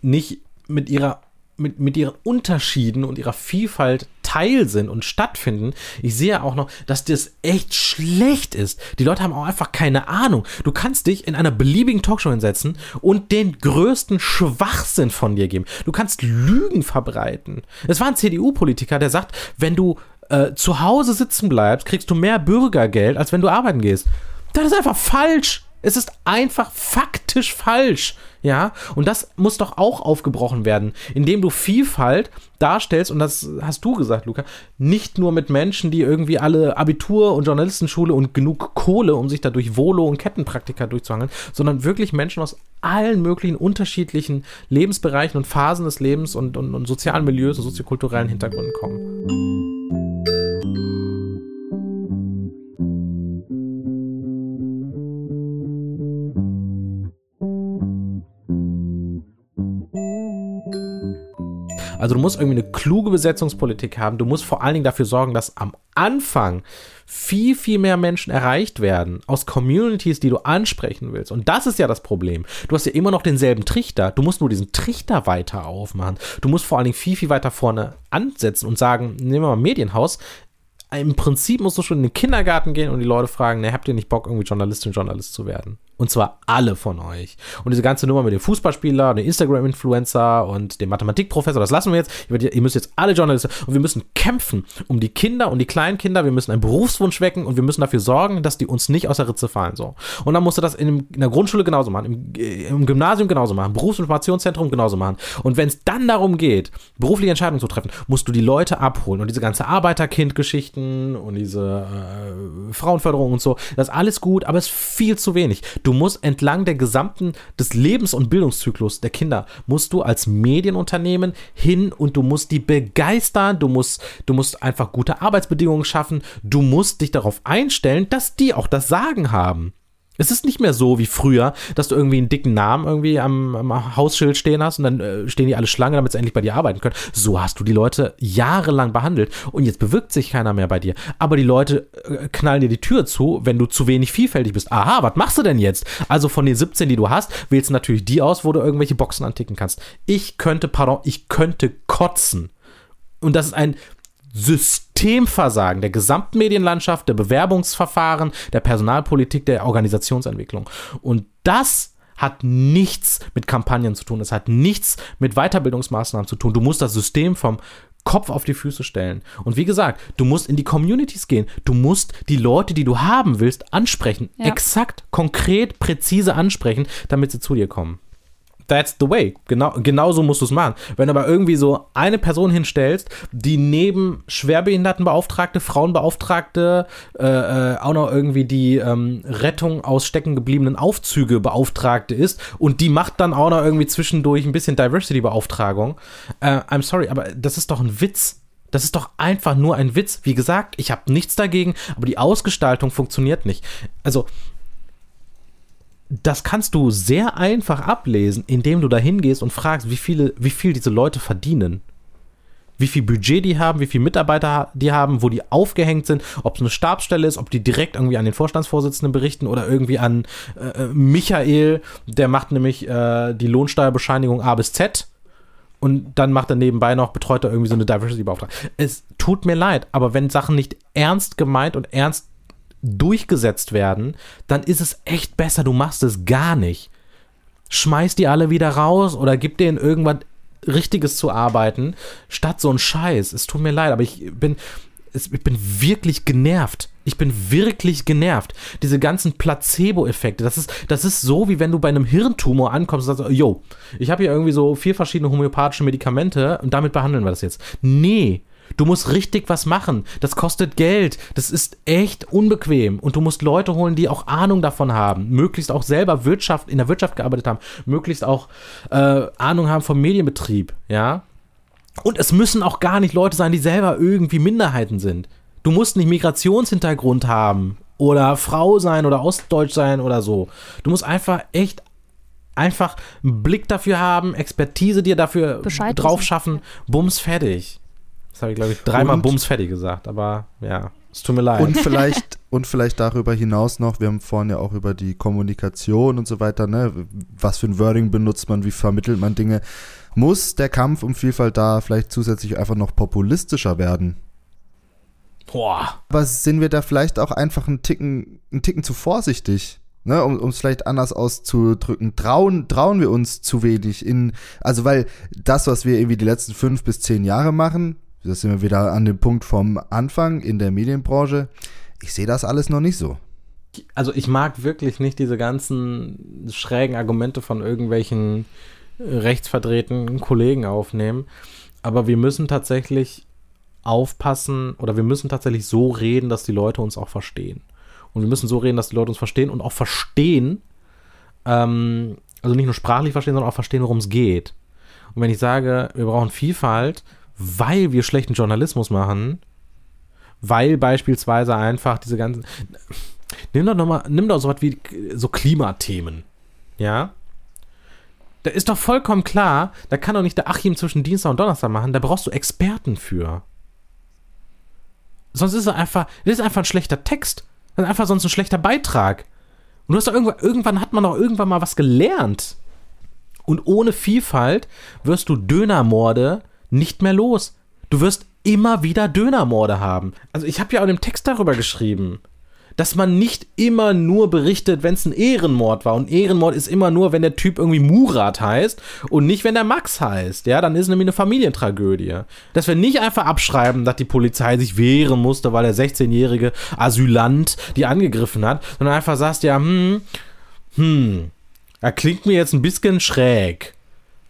nicht mit ihrer mit, mit ihren Unterschieden und ihrer Vielfalt Teil sind und stattfinden. Ich sehe auch noch, dass das echt schlecht ist. Die Leute haben auch einfach keine Ahnung. Du kannst dich in einer beliebigen Talkshow hinsetzen und den größten Schwachsinn von dir geben. Du kannst Lügen verbreiten. Es war ein CDU-Politiker, der sagt, wenn du äh, zu Hause sitzen bleibst, kriegst du mehr Bürgergeld, als wenn du arbeiten gehst. Das ist einfach falsch. Es ist einfach faktisch falsch, ja? Und das muss doch auch aufgebrochen werden, indem du Vielfalt darstellst, und das hast du gesagt, Luca, nicht nur mit Menschen, die irgendwie alle Abitur und Journalistenschule und genug Kohle, um sich da durch Volo und Kettenpraktika durchzuhangeln, sondern wirklich Menschen aus allen möglichen unterschiedlichen Lebensbereichen und Phasen des Lebens und, und, und sozialen Milieus und soziokulturellen Hintergründen kommen. Also du musst irgendwie eine kluge Besetzungspolitik haben. Du musst vor allen Dingen dafür sorgen, dass am Anfang viel, viel mehr Menschen erreicht werden aus Communities, die du ansprechen willst. Und das ist ja das Problem. Du hast ja immer noch denselben Trichter. Du musst nur diesen Trichter weiter aufmachen. Du musst vor allen Dingen viel, viel weiter vorne ansetzen und sagen, nehmen wir mal Medienhaus. Im Prinzip musst du schon in den Kindergarten gehen und die Leute fragen, ne, habt ihr nicht Bock, irgendwie Journalistin, Journalist zu werden? Und zwar alle von euch. Und diese ganze Nummer mit dem Fußballspieler, dem Instagram-Influencer und dem Mathematikprofessor, das lassen wir jetzt. Ihr, müsst jetzt alle Journalisten und wir müssen kämpfen um die Kinder und die Kleinkinder. Wir müssen einen Berufswunsch wecken und wir müssen dafür sorgen, dass die uns nicht aus der Ritze fallen. So. Und dann musst du das in der Grundschule genauso machen, im, äh, im Gymnasium genauso machen, Berufsinformationszentrum genauso machen. Und wenn es dann darum geht, berufliche Entscheidungen zu treffen, musst du die Leute abholen und diese ganze Arbeiterkind-Geschichten und diese äh, Frauenförderung und so, das ist alles gut, aber es ist viel zu wenig. Du musst entlang der gesamten des Lebens- und Bildungszyklus der Kinder musst du als Medienunternehmen hin und du musst die begeistern, du musst du musst einfach gute Arbeitsbedingungen schaffen, du musst dich darauf einstellen, dass die auch das Sagen haben. Es ist nicht mehr so wie früher, dass du irgendwie einen dicken Namen irgendwie am, am Hausschild stehen hast und dann äh, stehen die alle Schlange, damit sie endlich bei dir arbeiten können. So hast du die Leute jahrelang behandelt und jetzt bewirkt sich keiner mehr bei dir. Aber die Leute äh, knallen dir die Tür zu, wenn du zu wenig vielfältig bist. Aha, was machst du denn jetzt? Also von den 17, die du hast, wählst du natürlich die aus, wo du irgendwelche Boxen anticken kannst. Ich könnte, pardon, ich könnte kotzen. Und das ist ein Systemversagen der gesamten Medienlandschaft, der Bewerbungsverfahren, der Personalpolitik, der Organisationsentwicklung. Und das hat nichts mit Kampagnen zu tun. Es hat nichts mit Weiterbildungsmaßnahmen zu tun. Du musst das System vom Kopf auf die Füße stellen. Und wie gesagt, du musst in die Communities gehen. Du musst die Leute, die du haben willst, ansprechen. Ja. Exakt, konkret, präzise ansprechen, damit sie zu dir kommen. That's the way. Genau, genauso musst du es machen. Wenn du aber irgendwie so eine Person hinstellst, die neben Schwerbehindertenbeauftragte, Frauenbeauftragte, äh, äh, auch noch irgendwie die ähm, Rettung aus stecken gebliebenen Aufzüge Beauftragte ist und die macht dann auch noch irgendwie zwischendurch ein bisschen Diversity-Beauftragung. Äh, I'm sorry, aber das ist doch ein Witz. Das ist doch einfach nur ein Witz. Wie gesagt, ich habe nichts dagegen, aber die Ausgestaltung funktioniert nicht. Also, das kannst du sehr einfach ablesen, indem du da hingehst und fragst, wie, viele, wie viel diese Leute verdienen. Wie viel Budget die haben, wie viele Mitarbeiter die haben, wo die aufgehängt sind, ob es eine Stabsstelle ist, ob die direkt irgendwie an den Vorstandsvorsitzenden berichten oder irgendwie an äh, äh Michael, der macht nämlich äh, die Lohnsteuerbescheinigung A bis Z und dann macht er nebenbei noch, betreut er irgendwie so eine Diversity-Beauftragte. Es tut mir leid, aber wenn Sachen nicht ernst gemeint und ernst durchgesetzt werden, dann ist es echt besser, du machst es gar nicht. Schmeiß die alle wieder raus oder gib denen irgendwas Richtiges zu arbeiten, statt so ein Scheiß. Es tut mir leid, aber ich bin, ich bin wirklich genervt. Ich bin wirklich genervt. Diese ganzen Placebo-Effekte, das ist, das ist so, wie wenn du bei einem Hirntumor ankommst und sagst, yo, ich habe hier irgendwie so vier verschiedene homöopathische Medikamente und damit behandeln wir das jetzt. Nee, Du musst richtig was machen. Das kostet Geld. Das ist echt unbequem. Und du musst Leute holen, die auch Ahnung davon haben. Möglichst auch selber Wirtschaft, in der Wirtschaft gearbeitet haben. Möglichst auch äh, Ahnung haben vom Medienbetrieb. Ja. Und es müssen auch gar nicht Leute sein, die selber irgendwie Minderheiten sind. Du musst nicht Migrationshintergrund haben oder Frau sein oder Ostdeutsch sein oder so. Du musst einfach echt einfach einen Blick dafür haben, Expertise dir dafür Bescheid drauf schaffen, bums fertig. Das habe ich, glaube ich, dreimal Bums fertig gesagt, aber ja, es tut mir leid. Und vielleicht, [LAUGHS] und vielleicht darüber hinaus noch, wir haben vorhin ja auch über die Kommunikation und so weiter, ne? Was für ein Wording benutzt man, wie vermittelt man Dinge. Muss der Kampf um Vielfalt da vielleicht zusätzlich einfach noch populistischer werden? Boah. Aber sind wir da vielleicht auch einfach einen Ticken, einen Ticken zu vorsichtig? Ne, um es vielleicht anders auszudrücken, trauen, trauen wir uns zu wenig in, also weil das, was wir irgendwie die letzten fünf bis zehn Jahre machen, da sind wir wieder an dem Punkt vom Anfang in der Medienbranche. Ich sehe das alles noch nicht so. Also ich mag wirklich nicht diese ganzen schrägen Argumente von irgendwelchen rechtsverdrehten Kollegen aufnehmen. Aber wir müssen tatsächlich aufpassen oder wir müssen tatsächlich so reden, dass die Leute uns auch verstehen. Und wir müssen so reden, dass die Leute uns verstehen und auch verstehen, ähm, also nicht nur sprachlich verstehen, sondern auch verstehen, worum es geht. Und wenn ich sage, wir brauchen Vielfalt, weil wir schlechten Journalismus machen, weil beispielsweise einfach diese ganzen. Nimm doch nochmal, nimm doch so was wie so Klimathemen. Ja? Da ist doch vollkommen klar, da kann doch nicht der Achim zwischen Dienstag und Donnerstag machen, da brauchst du Experten für. Sonst ist es einfach, das ist einfach ein schlechter Text. Das ist einfach sonst ein schlechter Beitrag. Und du hast doch irgendwann, irgendwann hat man doch irgendwann mal was gelernt. Und ohne Vielfalt wirst du Dönermorde nicht mehr los. Du wirst immer wieder Dönermorde haben. Also ich habe ja auch im Text darüber geschrieben, dass man nicht immer nur berichtet, wenn es ein Ehrenmord war. Und Ehrenmord ist immer nur, wenn der Typ irgendwie Murat heißt und nicht, wenn der Max heißt. Ja, dann ist nämlich eine Familientragödie. Dass wir nicht einfach abschreiben, dass die Polizei sich wehren musste, weil der 16-jährige Asylant die angegriffen hat, sondern einfach sagst, ja, hm, hm, er klingt mir jetzt ein bisschen schräg.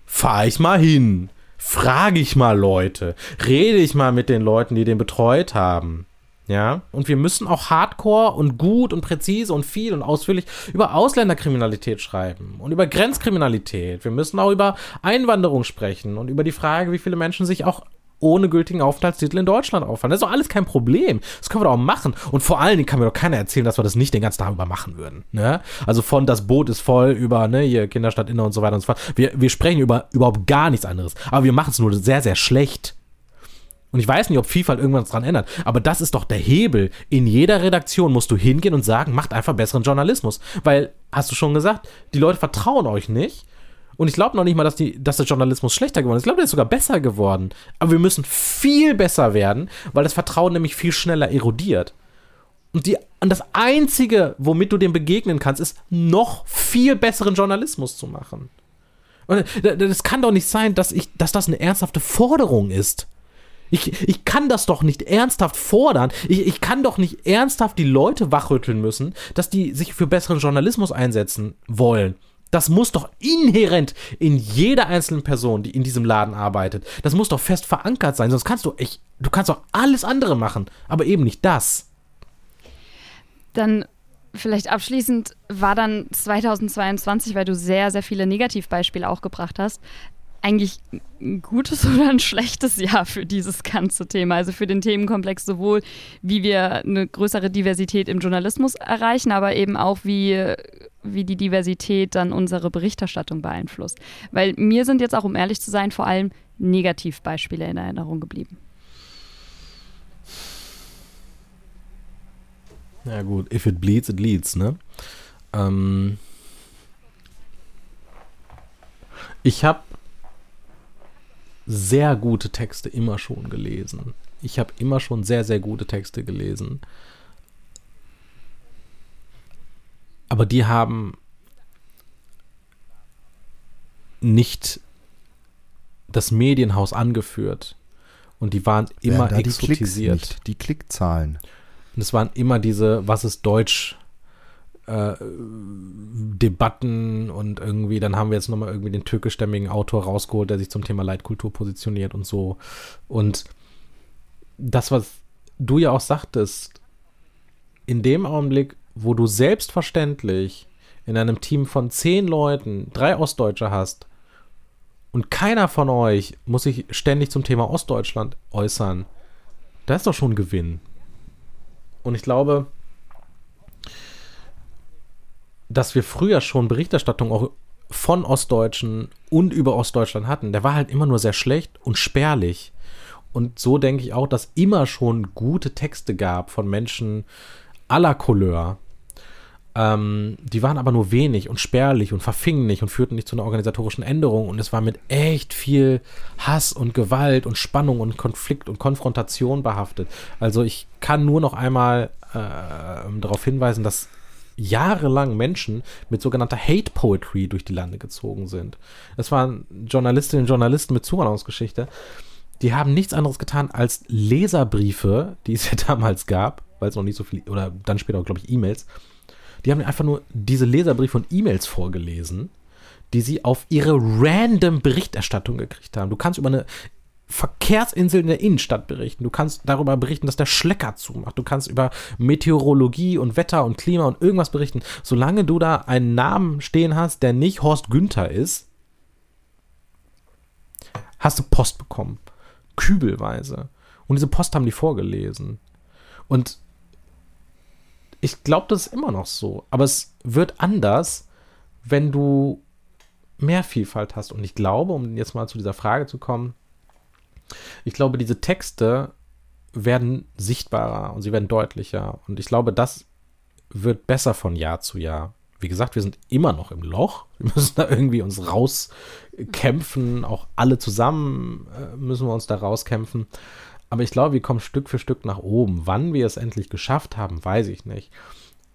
Fahr ich mal hin frage ich mal Leute, rede ich mal mit den Leuten, die den betreut haben. Ja, und wir müssen auch hardcore und gut und präzise und viel und ausführlich über Ausländerkriminalität schreiben und über Grenzkriminalität. Wir müssen auch über Einwanderung sprechen und über die Frage, wie viele Menschen sich auch ohne gültigen Aufenthaltstitel in Deutschland aufhalten. Das ist doch alles kein Problem. Das können wir doch auch machen. Und vor allen Dingen kann mir doch keiner erzählen, dass wir das nicht den ganzen Tag über machen würden. Ne? Also von das Boot ist voll über ne, hier Kinderstadt Inner und so weiter und so fort. Wir, wir sprechen über überhaupt gar nichts anderes. Aber wir machen es nur sehr, sehr schlecht. Und ich weiß nicht, ob Vielfalt irgendwas dran ändert. Aber das ist doch der Hebel. In jeder Redaktion musst du hingehen und sagen, macht einfach besseren Journalismus. Weil, hast du schon gesagt, die Leute vertrauen euch nicht. Und ich glaube noch nicht mal, dass, die, dass der Journalismus schlechter geworden ist. Ich glaube, der ist sogar besser geworden. Aber wir müssen viel besser werden, weil das Vertrauen nämlich viel schneller erodiert. Und, die, und das Einzige, womit du dem begegnen kannst, ist noch viel besseren Journalismus zu machen. Und das kann doch nicht sein, dass, ich, dass das eine ernsthafte Forderung ist. Ich, ich kann das doch nicht ernsthaft fordern. Ich, ich kann doch nicht ernsthaft die Leute wachrütteln müssen, dass die sich für besseren Journalismus einsetzen wollen. Das muss doch inhärent in jeder einzelnen Person, die in diesem Laden arbeitet, das muss doch fest verankert sein. Sonst kannst du, ich, du kannst doch alles andere machen, aber eben nicht das. Dann vielleicht abschließend war dann 2022, weil du sehr, sehr viele Negativbeispiele auch gebracht hast, eigentlich ein gutes [LAUGHS] oder ein schlechtes Jahr für dieses ganze Thema, also für den Themenkomplex sowohl, wie wir eine größere Diversität im Journalismus erreichen, aber eben auch, wie, wie die Diversität dann unsere Berichterstattung beeinflusst. Weil mir sind jetzt auch, um ehrlich zu sein, vor allem Negativbeispiele in Erinnerung geblieben. Ja gut, if it bleeds, it leads, ne? Ähm ich habe sehr gute Texte immer schon gelesen. Ich habe immer schon sehr, sehr gute Texte gelesen. Aber die haben nicht das Medienhaus angeführt. Und die waren immer da exotisiert. Die, Klicks, die Klickzahlen. Und es waren immer diese, was ist Deutsch? Äh, Debatten und irgendwie, dann haben wir jetzt nochmal irgendwie den türkischstämmigen Autor rausgeholt, der sich zum Thema Leitkultur positioniert und so. Und das, was du ja auch sagtest, in dem Augenblick, wo du selbstverständlich in einem Team von zehn Leuten drei Ostdeutsche hast und keiner von euch muss sich ständig zum Thema Ostdeutschland äußern, da ist doch schon ein Gewinn. Und ich glaube, dass wir früher schon Berichterstattung auch von Ostdeutschen und über Ostdeutschland hatten, der war halt immer nur sehr schlecht und spärlich. Und so denke ich auch, dass immer schon gute Texte gab von Menschen aller Couleur. Ähm, die waren aber nur wenig und spärlich und verfingen nicht und führten nicht zu einer organisatorischen Änderung. Und es war mit echt viel Hass und Gewalt und Spannung und Konflikt und Konfrontation behaftet. Also ich kann nur noch einmal äh, darauf hinweisen, dass jahrelang Menschen mit sogenannter Hate Poetry durch die Lande gezogen sind. Es waren Journalistinnen und Journalisten mit Zuwanderungsgeschichte, die haben nichts anderes getan als Leserbriefe, die es ja [LAUGHS] damals gab, weil es noch nicht so viel, oder dann später auch, glaube ich, E-Mails. Die haben einfach nur diese Leserbriefe und E-Mails vorgelesen, die sie auf ihre random Berichterstattung gekriegt haben. Du kannst über eine Verkehrsinsel in der Innenstadt berichten. Du kannst darüber berichten, dass der Schlecker zumacht. Du kannst über Meteorologie und Wetter und Klima und irgendwas berichten. Solange du da einen Namen stehen hast, der nicht Horst Günther ist, hast du Post bekommen. Kübelweise. Und diese Post haben die vorgelesen. Und ich glaube, das ist immer noch so. Aber es wird anders, wenn du mehr Vielfalt hast. Und ich glaube, um jetzt mal zu dieser Frage zu kommen, ich glaube, diese Texte werden sichtbarer und sie werden deutlicher. Und ich glaube, das wird besser von Jahr zu Jahr. Wie gesagt, wir sind immer noch im Loch. Wir müssen da irgendwie uns rauskämpfen. Auch alle zusammen äh, müssen wir uns da rauskämpfen. Aber ich glaube, wir kommen Stück für Stück nach oben. Wann wir es endlich geschafft haben, weiß ich nicht.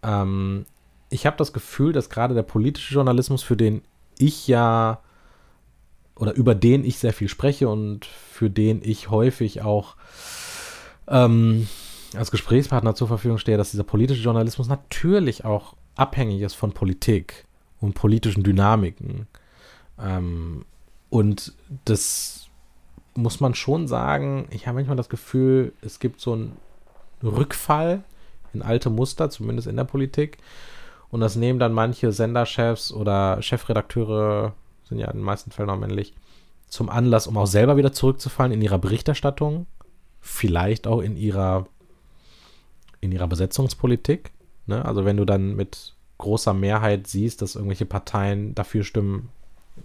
Ähm, ich habe das Gefühl, dass gerade der politische Journalismus, für den ich ja oder über den ich sehr viel spreche und für den ich häufig auch ähm, als Gesprächspartner zur Verfügung stehe, dass dieser politische Journalismus natürlich auch abhängig ist von Politik und politischen Dynamiken. Ähm, und das muss man schon sagen, ich habe manchmal das Gefühl, es gibt so einen Rückfall in alte Muster, zumindest in der Politik. Und das nehmen dann manche Senderchefs oder Chefredakteure sind ja in den meisten Fällen auch männlich, zum Anlass, um auch selber wieder zurückzufallen in ihrer Berichterstattung, vielleicht auch in ihrer, in ihrer Besetzungspolitik. Ne? Also wenn du dann mit großer Mehrheit siehst, dass irgendwelche Parteien dafür stimmen,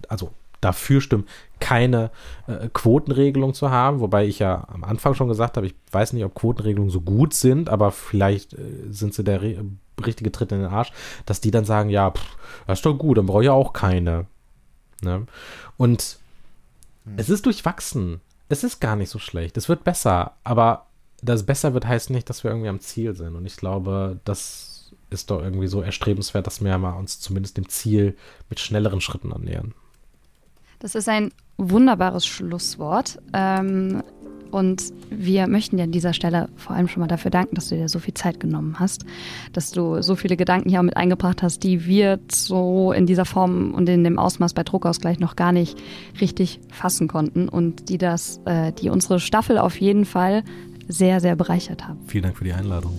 also dafür stimmen, keine äh, Quotenregelung zu haben, wobei ich ja am Anfang schon gesagt habe, ich weiß nicht, ob Quotenregelungen so gut sind, aber vielleicht äh, sind sie der richtige Tritt in den Arsch, dass die dann sagen, ja, pff, das ist doch gut, dann brauche ich ja auch keine. Ne? Und hm. es ist durchwachsen. Es ist gar nicht so schlecht. Es wird besser. Aber dass es besser wird, heißt nicht, dass wir irgendwie am Ziel sind. Und ich glaube, das ist doch irgendwie so erstrebenswert, dass wir mal uns zumindest dem Ziel mit schnelleren Schritten annähern. Das ist ein wunderbares Schlusswort. Ähm, und wir möchten dir an dieser Stelle vor allem schon mal dafür danken, dass du dir so viel Zeit genommen hast, dass du so viele Gedanken hier auch mit eingebracht hast, die wir so in dieser Form und in dem Ausmaß bei Druckausgleich noch gar nicht richtig fassen konnten und die das, äh, die unsere Staffel auf jeden Fall sehr, sehr bereichert haben. Vielen Dank für die Einladung.